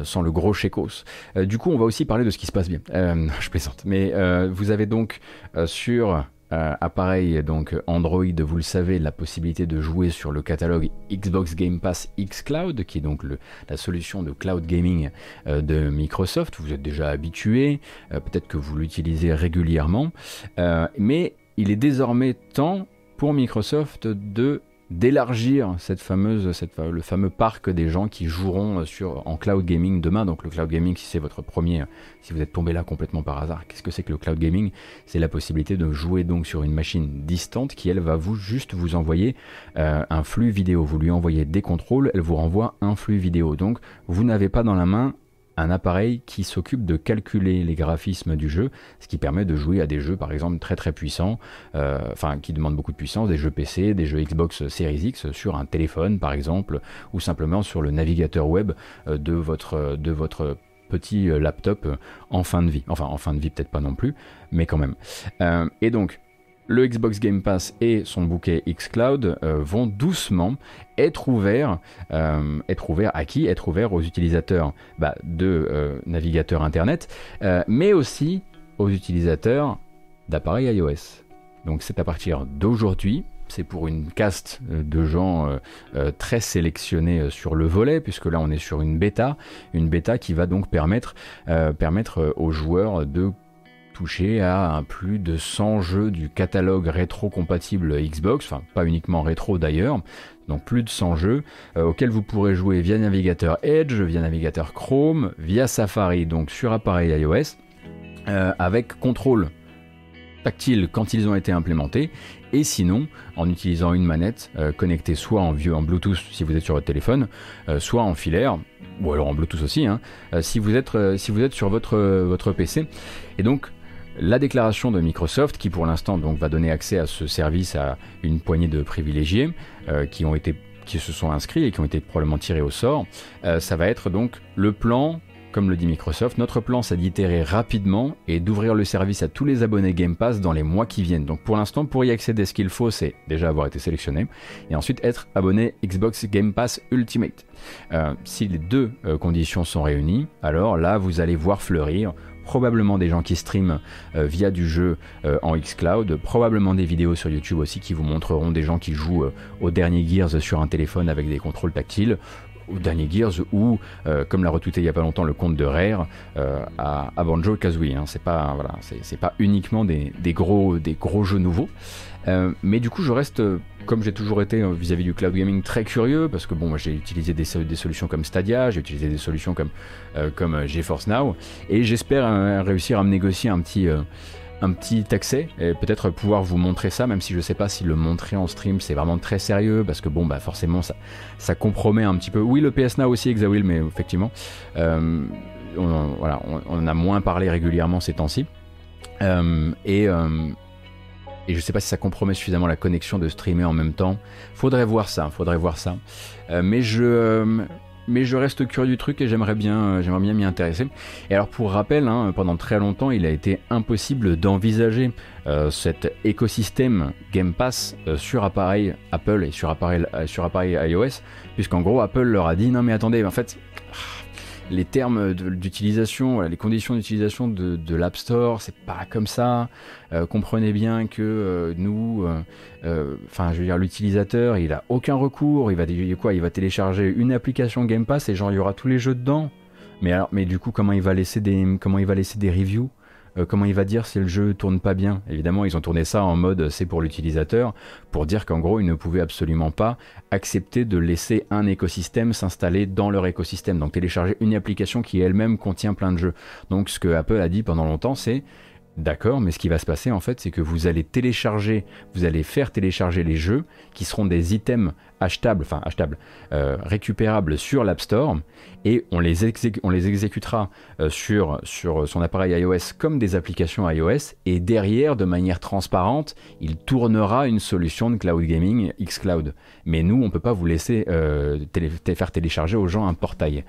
sans le gros chécos. du coup, on va aussi parler de ce qui se passe bien. [laughs] je plaisante. Mais vous avez donc sur euh, appareil donc Android, vous le savez, la possibilité de jouer sur le catalogue Xbox Game Pass xCloud, qui est donc la solution de cloud gaming euh, de Microsoft. Vous êtes déjà habitué, euh, peut-être que vous l'utilisez régulièrement, mais il est désormais temps pour Microsoft de d'élargir cette fameuse, le fameux parc des gens qui joueront sur, en cloud gaming demain. Donc le cloud gaming, si c'est votre premier, si vous êtes tombé là complètement par hasard, qu'est-ce que c'est que le cloud gaming? C'est la possibilité de jouer donc sur une machine distante qui elle va vous juste vous envoyer euh, un flux vidéo. Vous lui envoyez des contrôles, elle vous renvoie un flux vidéo. Donc vous n'avez pas dans la main un appareil qui s'occupe de calculer les graphismes du jeu, ce qui permet de jouer à des jeux par exemple très très puissants, euh, enfin qui demandent beaucoup de puissance, des jeux PC, des jeux Xbox Series X sur un téléphone par exemple, ou simplement sur le navigateur web euh, de votre, de votre petit euh, laptop en fin de vie. Enfin en fin de vie peut-être pas non plus, mais quand même. et donc le Xbox Game Pass et son bouquet xCloud euh, vont doucement être ouverts, euh, à qui? Être ouverts aux utilisateurs bah, de euh, navigateurs Internet, mais aussi aux utilisateurs d'appareils iOS. Donc c'est à partir d'aujourd'hui, c'est pour une caste de gens très sélectionnés sur le volet, puisque là on est sur une bêta, une bêta qui va donc permettre, permettre aux joueurs de toucher à plus de 100 jeux du catalogue rétro-compatible Xbox, enfin pas uniquement rétro d'ailleurs, donc plus de 100 jeux euh, auxquels vous pourrez jouer via navigateur Edge, via navigateur Chrome, via Safari, donc sur appareil iOS, euh, avec contrôle tactile quand ils ont été implémentés, et sinon en utilisant une manette euh, connectée soit en, en Bluetooth si vous êtes sur votre téléphone, soit en filaire, ou alors en Bluetooth aussi, hein, si, vous êtes, si vous êtes sur votre, votre PC. Et donc la déclaration de Microsoft, qui pour l'instant donc va donner accès à ce service à une poignée de privilégiés euh, qui se sont inscrits et qui ont été probablement tirés au sort, euh, ça va être donc le plan, comme le dit Microsoft, notre plan c'est d'itérer rapidement et d'ouvrir le service à tous les abonnés Game Pass dans les mois qui viennent. Donc pour l'instant, pour y accéder, ce qu'il faut, c'est déjà avoir été sélectionné et ensuite être abonné Xbox Game Pass Ultimate. Euh, si les deux conditions sont réunies, alors là, vous allez voir fleurir probablement des gens qui streament euh, via du jeu euh, en xCloud, probablement des vidéos sur YouTube aussi qui vous montreront des gens qui jouent euh, au dernier Gears sur un téléphone avec des contrôles tactiles. au dernier Gears ou, euh, comme l'a retweeté il y a pas longtemps le compte de Rare, à, à Banjo Kazooie. Hein. C'est pas voilà, pas uniquement des gros des gros jeux nouveaux. Euh, mais du coup, je reste, euh, comme j'ai toujours été euh, vis-à-vis du cloud gaming, très curieux parce que bon, j'ai utilisé des, so- des solutions comme Stadia, j'ai utilisé des solutions comme GeForce Now, et j'espère réussir à me négocier un petit un petit accès et peut-être pouvoir vous montrer ça, même si je sais pas si le montrer en stream c'est vraiment très sérieux parce que bon bah forcément ça ça compromet un petit peu. Oui, le PS Now aussi Exawil, mais effectivement, on, voilà, on, a moins parlé régulièrement ces temps-ci. Et, et je sais pas si ça compromet suffisamment la connexion de streamer en même temps. Faudrait voir ça, faudrait voir ça. Euh, mais je euh, mais je reste curieux du truc et j'aimerais bien euh, bien m'y intéresser. Et alors pour rappel, hein, pendant très longtemps, il a été impossible d'envisager cet écosystème Game Pass sur appareil Apple et sur appareil sur appareil iOS, puisqu'en gros Apple leur a dit non mais attendez, en fait les termes d'utilisation, les conditions d'utilisation de, de l'App Store, c'est pas comme ça. Euh, comprenez bien que euh, nous, euh, euh, enfin, je veux dire, l'utilisateur, il a aucun recours. Il va quoi Il va télécharger une application Game Pass et genre il y aura tous les jeux dedans. Mais alors, mais du coup, comment il va laisser des, comment il va laisser des reviews? Comment il va dire si le jeu tourne pas bien? Évidemment, ils ont tourné ça en mode c'est pour l'utilisateur, pour dire qu'en gros, ils ne pouvaient absolument pas accepter de laisser un écosystème s'installer dans leur écosystème. Donc télécharger une application qui elle-même contient plein de jeux. Donc ce que Apple a dit pendant longtemps, c'est D'accord, mais ce qui va se passer en fait, c'est que vous allez télécharger, vous allez faire télécharger les jeux qui seront des items achetables, enfin achetables, euh, récupérables sur l'App Store, et on les, exécutera euh, sur, son appareil iOS comme des applications iOS, et derrière, de manière transparente, il tournera une solution de cloud gaming xCloud. Mais nous, on peut pas vous laisser euh, faire télécharger aux gens un portail.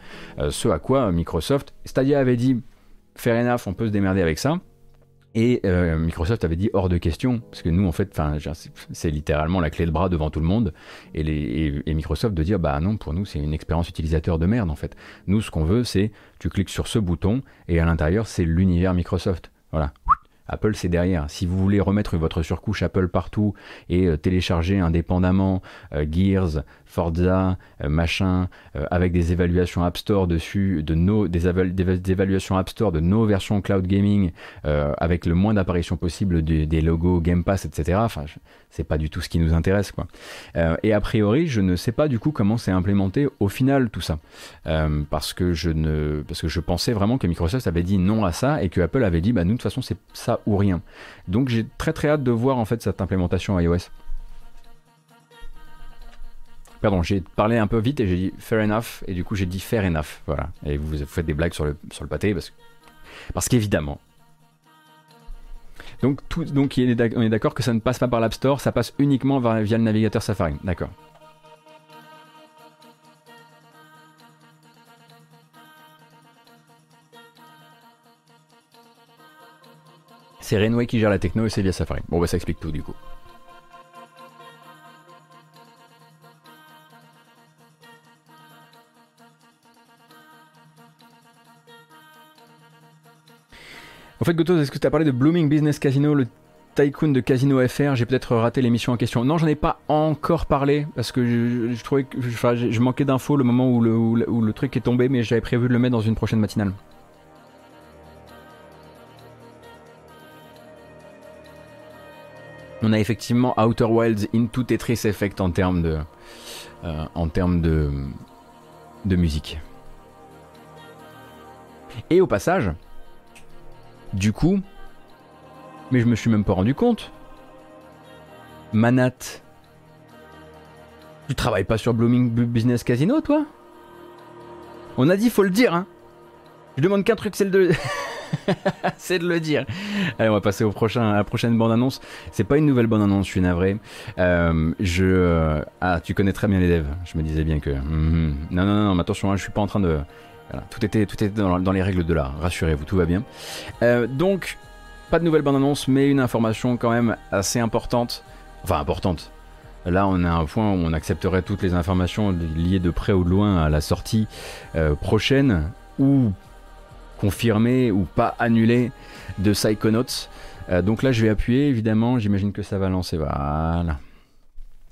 Ce à quoi Microsoft, Stadia avait dit, fair enough, on peut se démerder avec ça. Et euh, Microsoft avait dit hors de question, parce que nous, en fait, c'est- littéralement la clé de bras devant tout le monde. Et Microsoft de dire, bah non, pour nous, c'est une expérience utilisateur de merde, en fait. Nous, ce qu'on veut, c'est tu cliques sur ce bouton et à l'intérieur, c'est l'univers Microsoft. Voilà. Apple, c'est derrière. Si vous voulez remettre votre surcouche Apple partout et euh, télécharger indépendamment euh, Gears, Forza, euh, machin, euh, avec des évaluations App Store dessus, de nos, des, éval- des- des évaluations App Store de nos versions cloud gaming, euh, avec le moins d'apparitions possible des, logos Game Pass, etc. Enfin, c'est pas du tout ce qui nous intéresse, quoi. Et a priori, je ne sais pas du coup comment c'est implémenté au final tout ça, parce que je ne, parce que je pensais vraiment que Microsoft avait dit non à ça et que Apple avait dit bah nous de toute façon c'est ça ou rien. Donc j'ai très très hâte de voir en fait cette implémentation iOS. Pardon, j'ai parlé un peu vite et j'ai dit fair enough et du coup j'ai dit fair enough, voilà. Et vous, faites des blagues sur le sur le pâté parce parce qu'évidemment. Donc, tout, donc on est d'accord que ça ne passe pas par l'App Store, ça passe uniquement via le navigateur Safari. D'accord. C'est Renway qui gère la techno et c'est via Safari. Bon, bah ça explique tout du coup. En fait, Gotos, est-ce que tu as parlé de Blooming Business Casino, le tycoon de Casino FR J'ai peut-être raté l'émission en question. Non, j'en ai pas encore parlé parce que je, trouvais que je, manquais d'infos le moment où le truc est tombé, mais j'avais prévu de le mettre dans une prochaine matinale. On a effectivement Outer Wilds into Tetris Effect en termes de, euh, en termes de, de musique. Et au passage, du coup, mais je me suis même pas rendu compte. Manat, tu travailles pas sur Blooming Bu- Business Casino, toi? On a dit, faut le dire, hein. Je demande qu'un truc, c'est de... [laughs] c'est de le dire. Allez, on va passer au prochain, à la prochaine bande-annonce. C'est pas une nouvelle bande-annonce, je suis navré. Euh, je... euh, Ah, tu connais très bien les devs. Je me disais bien que... Mhm. Non, non, non, mais attention, hein, je suis pas en train de... Tout était, dans, les règles de l'art. Rassurez-vous, tout va bien. Euh, donc, pas de nouvelle bande-annonce, mais une information quand même assez importante. Enfin, importante. Là, on a un point où on accepterait toutes les informations liées de près ou de loin à la sortie euh, prochaine, ou confirmée ou pas annulée de Psychonauts. Euh, donc là, je vais appuyer, évidemment. J'imagine que ça va lancer. Voilà.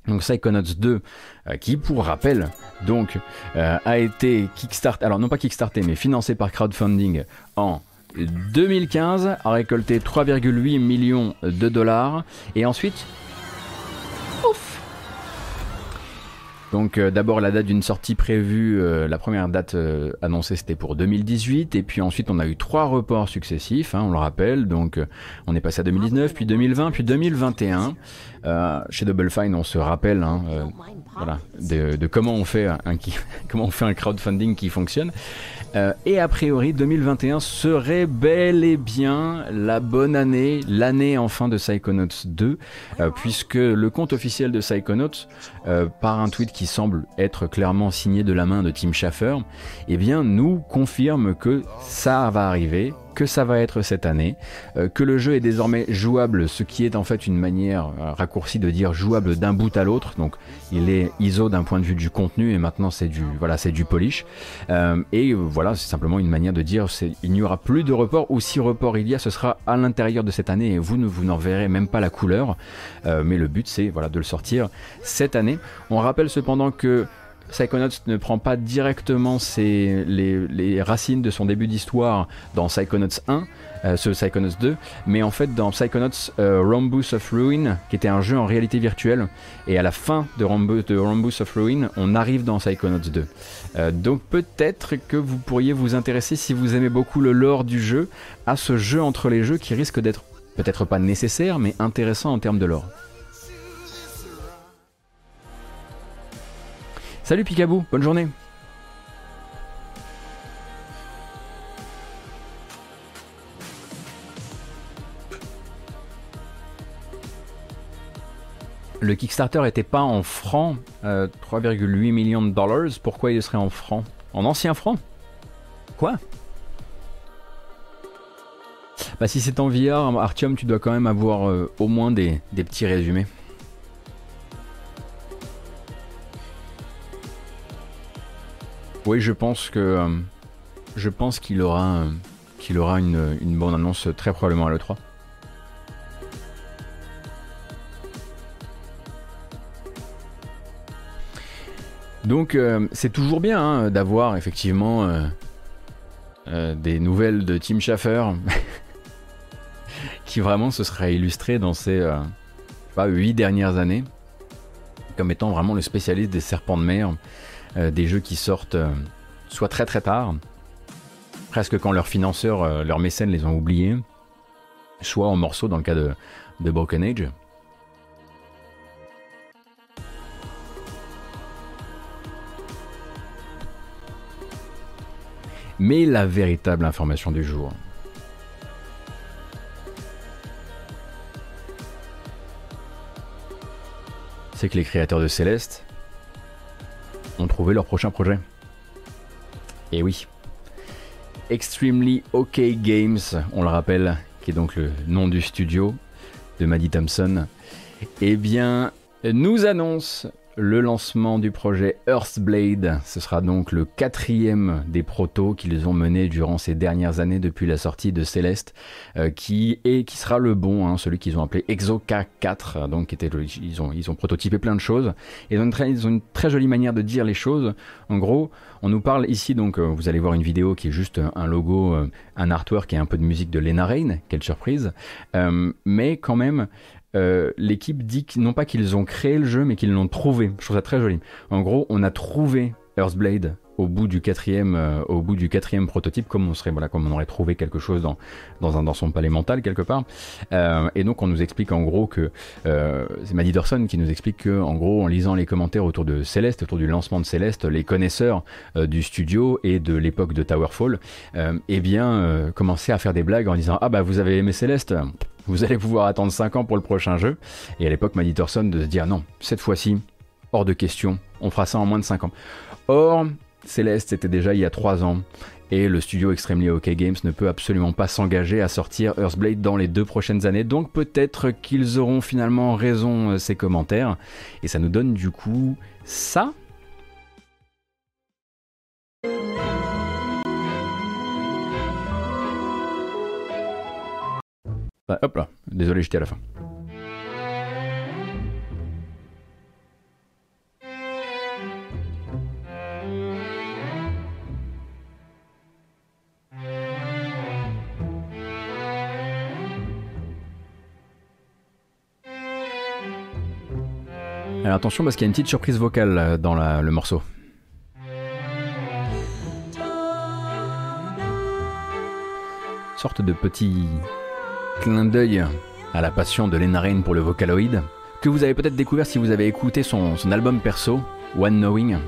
Donc Psychonauts 2, euh, qui pour rappel, donc euh, a été kickstart, alors non pas kickstarté, mais financé par crowdfunding en 2015, a récolté 3,8 millions de dollars, et ensuite, donc euh, d'abord la date d'une sortie prévue, euh, la première date euh, annoncée c'était pour 2018 et puis ensuite on a eu trois reports successifs, hein, on le rappelle, donc on est passé à 2019, puis 2020, puis 2021. chez Double Fine on se rappelle hein, voilà, de, comment, on fait un, [laughs] comment on fait un crowdfunding qui fonctionne. Euh, et a priori, 2021 serait bel et bien la bonne année, l'année enfin de Psychonauts 2, euh, puisque le compte officiel de Psychonauts, euh, par un tweet qui semble être clairement signé de la main de Tim Schafer, eh bien, nous confirme que ça va arriver, que ça va être cette année, euh, que le jeu est désormais jouable, ce qui est en fait une manière euh, raccourcie de dire jouable d'un bout à l'autre. Donc il est ISO d'un point de vue du contenu et maintenant c'est du voilà c'est du polish. Euh, et voilà c'est simplement une manière de dire il n'y aura plus de report ou si report il y a, ce sera à l'intérieur de cette année et vous ne vous n'en verrez même pas la couleur. mais le but c'est voilà de le sortir cette année. On rappelle cependant que Psychonauts ne prend pas directement les, racines de son début d'histoire dans Psychonauts 1, euh, ce Psychonauts 2, mais en fait dans Psychonauts euh, Rhombus of Ruin, qui était un jeu en réalité virtuelle, et à la fin de, Rhombus, of Ruin, on arrive dans Psychonauts 2. Euh, donc peut-être que vous pourriez vous intéresser, si vous aimez beaucoup le lore du jeu, à ce jeu entre les jeux qui risque d'être peut-être pas nécessaire, mais intéressant en termes de lore. Salut Picabou, bonne journée. Le Kickstarter n'était pas en francs, 3,8 euh, millions de dollars. Pourquoi il serait en francs? En ancien francs Quoi? Bah si c'est en VR, Artium, tu dois quand même avoir euh, au moins des petits résumés. Oui, je pense que euh, je pense qu'il aura euh, une, bonne annonce très probablement à l'E3. Donc euh, c'est toujours bien hein, d'avoir effectivement des nouvelles de Tim Schafer [laughs] qui vraiment se sera illustré dans ces pas, 8 dernières années comme étant vraiment le spécialiste des serpents de mer euh, des jeux qui sortent euh, soit très très tard, presque quand leurs financeurs, euh, leurs mécènes les ont oubliés, soit en morceaux dans le cas de, de Broken Age. Mais la véritable information du jour. C'est que les créateurs de Céleste ont trouvé leur prochain projet. Et oui. Extremely OK Games, on le rappelle, qui est donc le nom du studio de Maddie Thompson, eh bien, nous annonce le lancement du projet Earthblade. Ce sera donc le quatrième des protos qu'ils ont mené durant ces dernières années depuis la sortie de Céleste, euh, qui est qui sera le bon, hein, celui qu'ils ont appelé Exoka 4. Donc ils ont ils ont prototypé plein de choses et ils ont, une très, ils ont une très jolie manière de dire les choses. En gros, on nous parle ici donc euh, vous allez voir une vidéo qui est juste un logo, euh, un artwork et un peu de musique de Lena Rain. Quelle surprise Mais quand même. Euh, l'équipe dit non pas qu'ils ont créé le jeu, mais qu'ils l'ont trouvé. Je trouve ça très joli. En gros, on a trouvé Earthblade au bout du quatrième, euh, au bout du quatrième prototype, comme on serait, voilà, comme on aurait trouvé quelque chose dans, dans, un, dans son palais mental quelque part. Euh, et donc on nous explique en gros que c'est Maddie Dorson qui nous explique que en gros en lisant les commentaires autour de Céleste, autour du lancement de Céleste, les connaisseurs du studio et de l'époque de Towerfall, eh bien commençaient à faire des blagues en disant ah bah vous avez aimé Céleste vous allez pouvoir attendre 5 ans pour le prochain jeu. Et à l'époque, Maddie Thorson de se dire non, cette fois-ci, hors de question, on fera ça en moins de 5 ans. Or, Céleste, c'était déjà il y a 3 ans. Et le studio Extremely OK Games ne peut absolument pas s'engager à sortir Earthblade dans les deux prochaines années. Donc peut-être qu'ils auront finalement raison, euh, ces commentaires. Et ça nous donne du coup ça. Bah, hop là, désolé, j'étais à la fin. Alors attention parce qu'il y a une petite surprise vocale euh, dans le morceau. Sorte de petit clin d'œil à la passion de Lena Raine pour le Vocaloid, que vous avez peut-être découvert si vous avez écouté son album perso, One Knowing.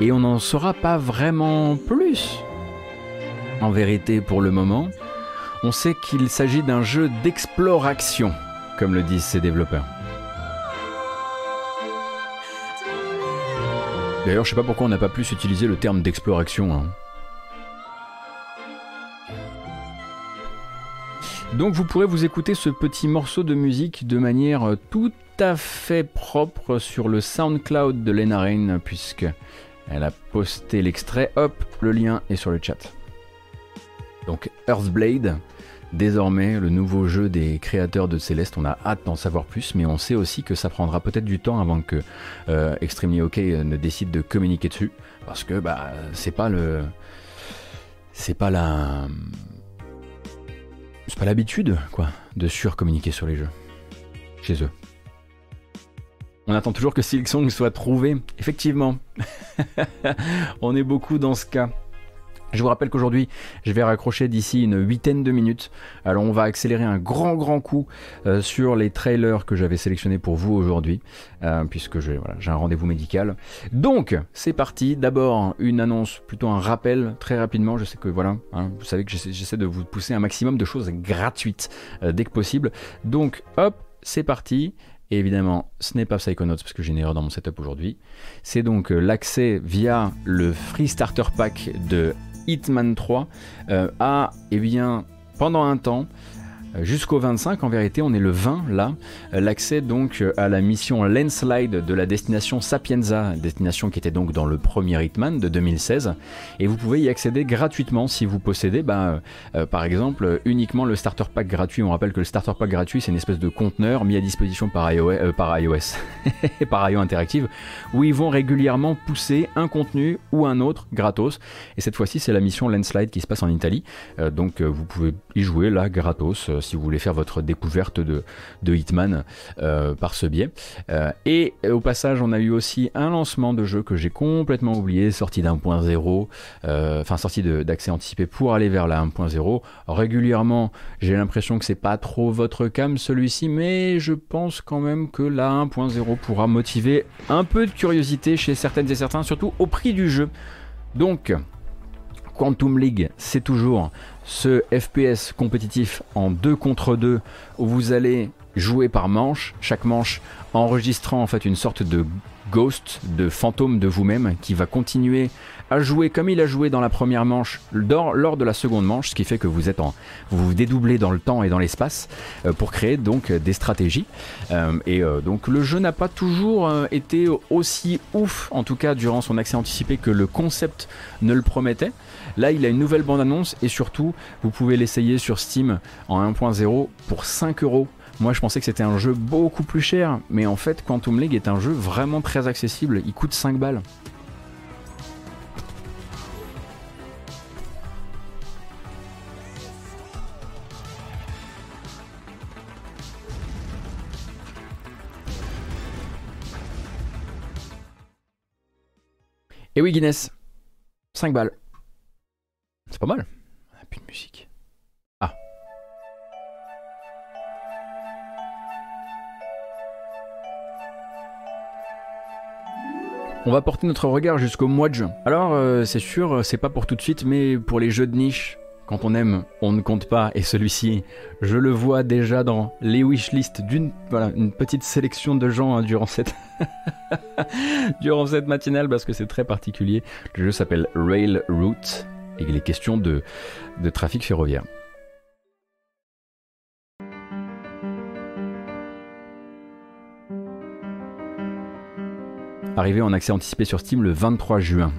Et on n'en saura pas vraiment plus. En vérité, pour le moment, on sait qu'il s'agit d'un jeu d'exploration, comme le disent ses développeurs. D'ailleurs, je sais pas pourquoi on n'a pas plus utilisé le terme d'exploration. hein. Donc vous pourrez vous écouter ce petit morceau de musique de manière euh, tout à fait propre sur le SoundCloud de Lena Rain, puisque elle a posté l'extrait. Hop, le lien est sur le chat. Donc Earthblade, désormais le nouveau jeu des créateurs de Céleste, on a hâte d'en savoir plus, mais on sait aussi que ça prendra peut-être du temps avant que euh, Extremely OK ne décide de communiquer dessus, parce que bah c'est pas le, c'est pas la, c'est pas l'habitude quoi de surcommuniquer sur les jeux chez eux. On attend toujours que Silksong soit trouvé. Effectivement, [laughs] on est beaucoup dans ce cas. Je vous rappelle qu'aujourd'hui, je vais raccrocher d'ici une huitaine de minutes. Alors, on va accélérer un grand, grand coup euh, sur les trailers que j'avais sélectionnés pour vous aujourd'hui, euh, puisque j'ai un rendez-vous médical. Donc, c'est parti. D'abord, une annonce, plutôt un rappel, très rapidement. Je sais que voilà, hein, vous savez que j'essaie de vous pousser un maximum de choses gratuites euh, dès que possible. Donc, hop, c'est parti. Et évidemment, ce n'est pas Psychonauts parce que j'ai une erreur dans mon setup aujourd'hui. C'est donc l'accès via le Free Starter Pack de Hitman 3 euh, à, eh bien, pendant un temps, jusqu'au 25 en vérité, on est le 20 là, euh, l'accès donc euh, à la mission Landslide de la destination Sapienza, destination qui était donc dans le premier Hitman de 2016, et vous pouvez y accéder gratuitement si vous possédez, bah, euh, par exemple, euh, uniquement le starter pack gratuit. On rappelle que le starter pack gratuit, c'est une espèce de conteneur mis à disposition par iOS, euh, par iOS [laughs] IO Interactive, où ils vont régulièrement pousser un contenu ou un autre gratos. Et cette fois-ci, c'est la mission Landslide qui se passe en Italie. Euh, donc, euh, vous pouvez y jouer là gratos euh, si vous voulez faire votre découverte de, Hitman euh, par ce biais. Euh, et au passage, on a eu aussi un lancement de jeu que j'ai complètement oublié, sorti d'1.0, euh, enfin sorti d'accès anticipé pour aller vers la 1.0. Régulièrement, j'ai l'impression que c'est pas trop votre cam celui-ci, mais je pense quand même que la 1.0 pourra motiver un peu de curiosité chez certaines et certains, surtout au prix du jeu. Donc, Quantum League, c'est toujours ce FPS compétitif en 2 contre 2 où vous allez jouer par manche, chaque manche enregistrant en fait une sorte de ghost, de fantôme de vous-même qui va continuer à jouer comme il a joué dans la première manche lors, de la seconde manche, ce qui fait que vous êtes en vous vous dédoublez dans le temps et dans l'espace euh, pour créer donc des stratégies. Euh, et euh, donc le jeu n'a pas toujours été aussi ouf, en tout cas durant son accès anticipé, que le concept ne le promettait. Là, il a une nouvelle bande-annonce et surtout, vous pouvez l'essayer sur Steam en 1.0 pour 5 euros. Moi, je pensais que c'était un jeu beaucoup plus cher, mais en fait, Quantum League est un jeu vraiment très accessible. Il coûte 5 balles. Et oui, Guinness, 5 balles. C'est pas mal. Ah, plus de musique. Ah. On va porter notre regard jusqu'au mois de juin. Alors, euh, c'est sûr, c'est pas pour tout de suite, mais pour les jeux de niche, quand on aime, on ne compte pas. Et celui-ci, je le vois déjà dans les wishlists d'une voilà, une petite sélection de gens hein, durant cette [laughs] durant cette matinale parce que c'est très particulier. Le jeu s'appelle Railroute et il est question de, de trafic ferroviaire. Arrivé en accès anticipé sur Steam le 23 juin.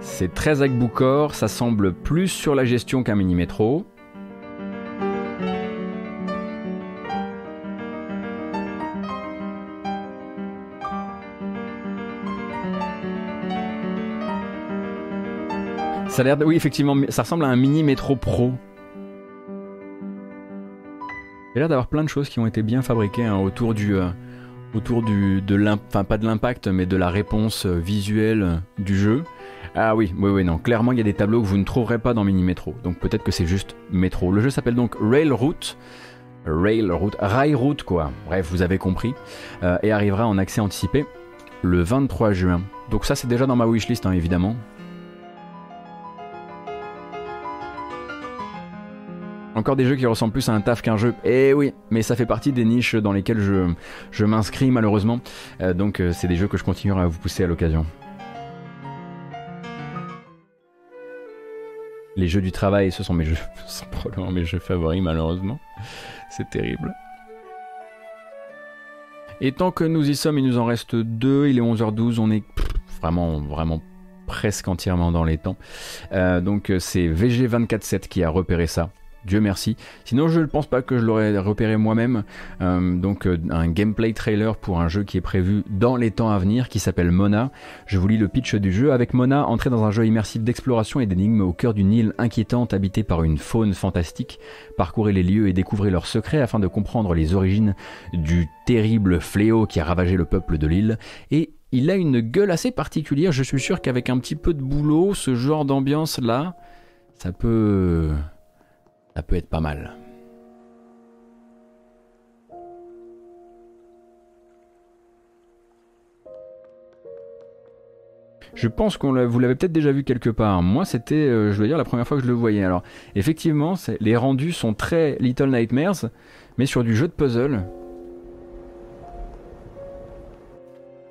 C'est très Agboukor, ça semble plus sur la gestion qu'un mini-métro. Ça a l'air de... Oui, effectivement, ça ressemble à un mini métro pro. Il a l'air d'avoir plein de choses qui ont été bien fabriquées hein, autour du... euh, autour du... de Enfin, pas de l'impact, mais de la réponse euh, visuelle du jeu. Ah oui, oui, oui, non. Clairement, il y a des tableaux que vous ne trouverez pas dans Mini Metro. Donc peut-être que c'est juste Métro. Le jeu s'appelle donc Railroute. Railroute, Railroute quoi. Bref, vous avez compris. Euh, et arrivera en accès anticipé le 23 juin. Donc ça, c'est déjà dans ma wishlist, hein, évidemment. Encore des jeux qui ressemblent plus à un taf qu'un jeu. Eh oui, mais ça fait partie des niches dans lesquelles je, je m'inscris malheureusement. Euh, donc euh, c'est des jeux que je continuerai à vous pousser à l'occasion. Les jeux du travail, ce sont mes jeux, [laughs] sont probablement mes jeux favoris malheureusement. C'est terrible. Et tant que nous y sommes, il nous en reste deux. Il est 11h12, on est vraiment, vraiment presque entièrement dans les temps. Euh, donc c'est VG247 qui a repéré ça. Dieu merci. Sinon, je ne pense pas que je l'aurais repéré moi-même. Euh, donc, euh, un gameplay trailer pour un jeu qui est prévu dans les temps à venir, qui s'appelle Mona. Je vous lis le pitch du jeu. Avec Mona, entrez dans un jeu immersif d'exploration et d'énigmes au cœur d'une île inquiétante habitée par une faune fantastique. Parcourez les lieux et découvrez leurs secrets afin de comprendre les origines du terrible fléau qui a ravagé le peuple de l'île. Et il a une gueule assez particulière. Je suis sûr qu'avec un petit peu de boulot, ce genre d'ambiance là, ça peut ça peut être pas mal. Je pense qu'on vous l'avez peut-être déjà vu quelque part. Moi, c'était, euh, je dois dire, la première fois que je le voyais. Alors, effectivement, les rendus sont très Little Nightmares, mais sur du jeu de puzzle.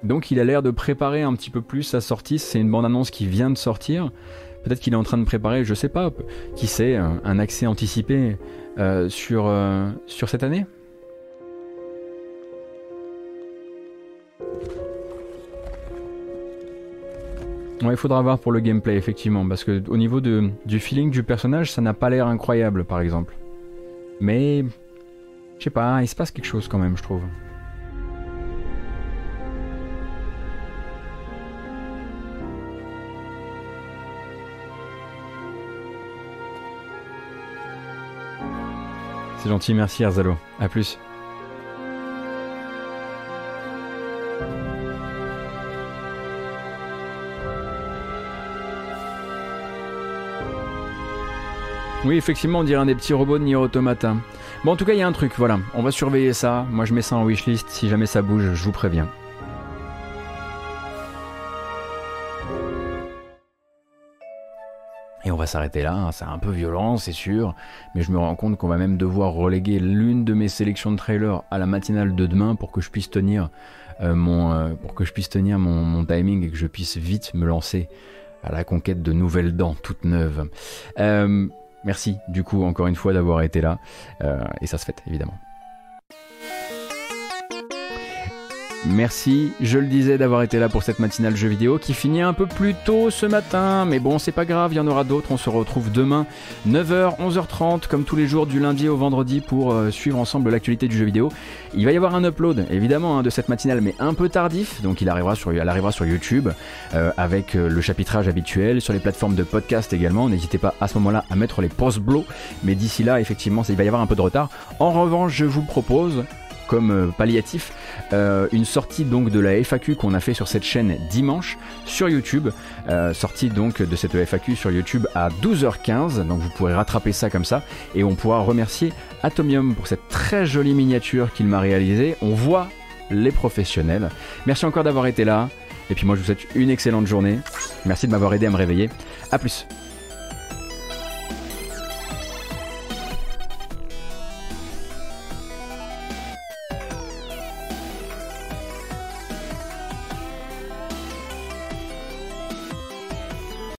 Donc, il a l'air de préparer un petit peu plus sa sortie. C'est une bande-annonce qui vient de sortir. Peut-être qu'il est en train de préparer, je sais pas, qui sait, un accès anticipé euh, sur, euh, sur cette année Ouais, il faudra voir pour le gameplay, effectivement, parce que au niveau du feeling du personnage, ça n'a pas l'air incroyable, par exemple. Mais, je sais pas, il se passe quelque chose quand même, je trouve. C'est gentil, merci Arzalo. A plus. Oui, effectivement, on dirait un des petits robots de Nier Automata. Bon, en tout cas, il y a un truc, voilà. On va surveiller ça. Moi, je mets ça en wishlist. Si jamais ça bouge, je vous préviens. Va s'arrêter là, hein. c'est un peu violent, c'est sûr, mais je me rends compte qu'on va même devoir reléguer l'une de mes sélections de trailers à la matinale de demain pour que je puisse tenir euh, mon, euh, pour que je puisse tenir mon, timing et que je puisse vite me lancer à la conquête de nouvelles dents toutes neuves. Euh, merci du coup encore une fois d'avoir été là, et ça se fait évidemment. Merci, je le disais, d'avoir été là pour cette matinale jeu vidéo qui finit un peu plus tôt ce matin, mais bon, c'est pas grave, il y en aura d'autres. On se retrouve demain, 9h, 11h30, comme tous les jours du lundi au vendredi pour euh, suivre ensemble l'actualité du jeu vidéo. Il va y avoir un upload, évidemment, hein, de cette matinale, mais un peu tardif, donc il arrivera sur, elle arrivera sur YouTube euh, avec euh, le chapitrage habituel, sur les plateformes de podcast également. N'hésitez pas à ce moment-là à mettre les post-blows, mais d'ici là, effectivement, il va y avoir un peu de retard. En revanche, je vous propose comme euh, palliatif euh, une sortie donc de la FAQ qu'on a fait sur cette chaîne dimanche sur YouTube euh, sortie donc de cette FAQ sur YouTube à 12h15 donc vous pourrez rattraper ça comme ça et on pourra remercier Atomium pour cette très jolie miniature qu'il m'a réalisée. On voit les professionnels. Merci encore d'avoir été là et puis moi je vous souhaite une excellente journée. Merci de m'avoir aidé à me réveiller. À plus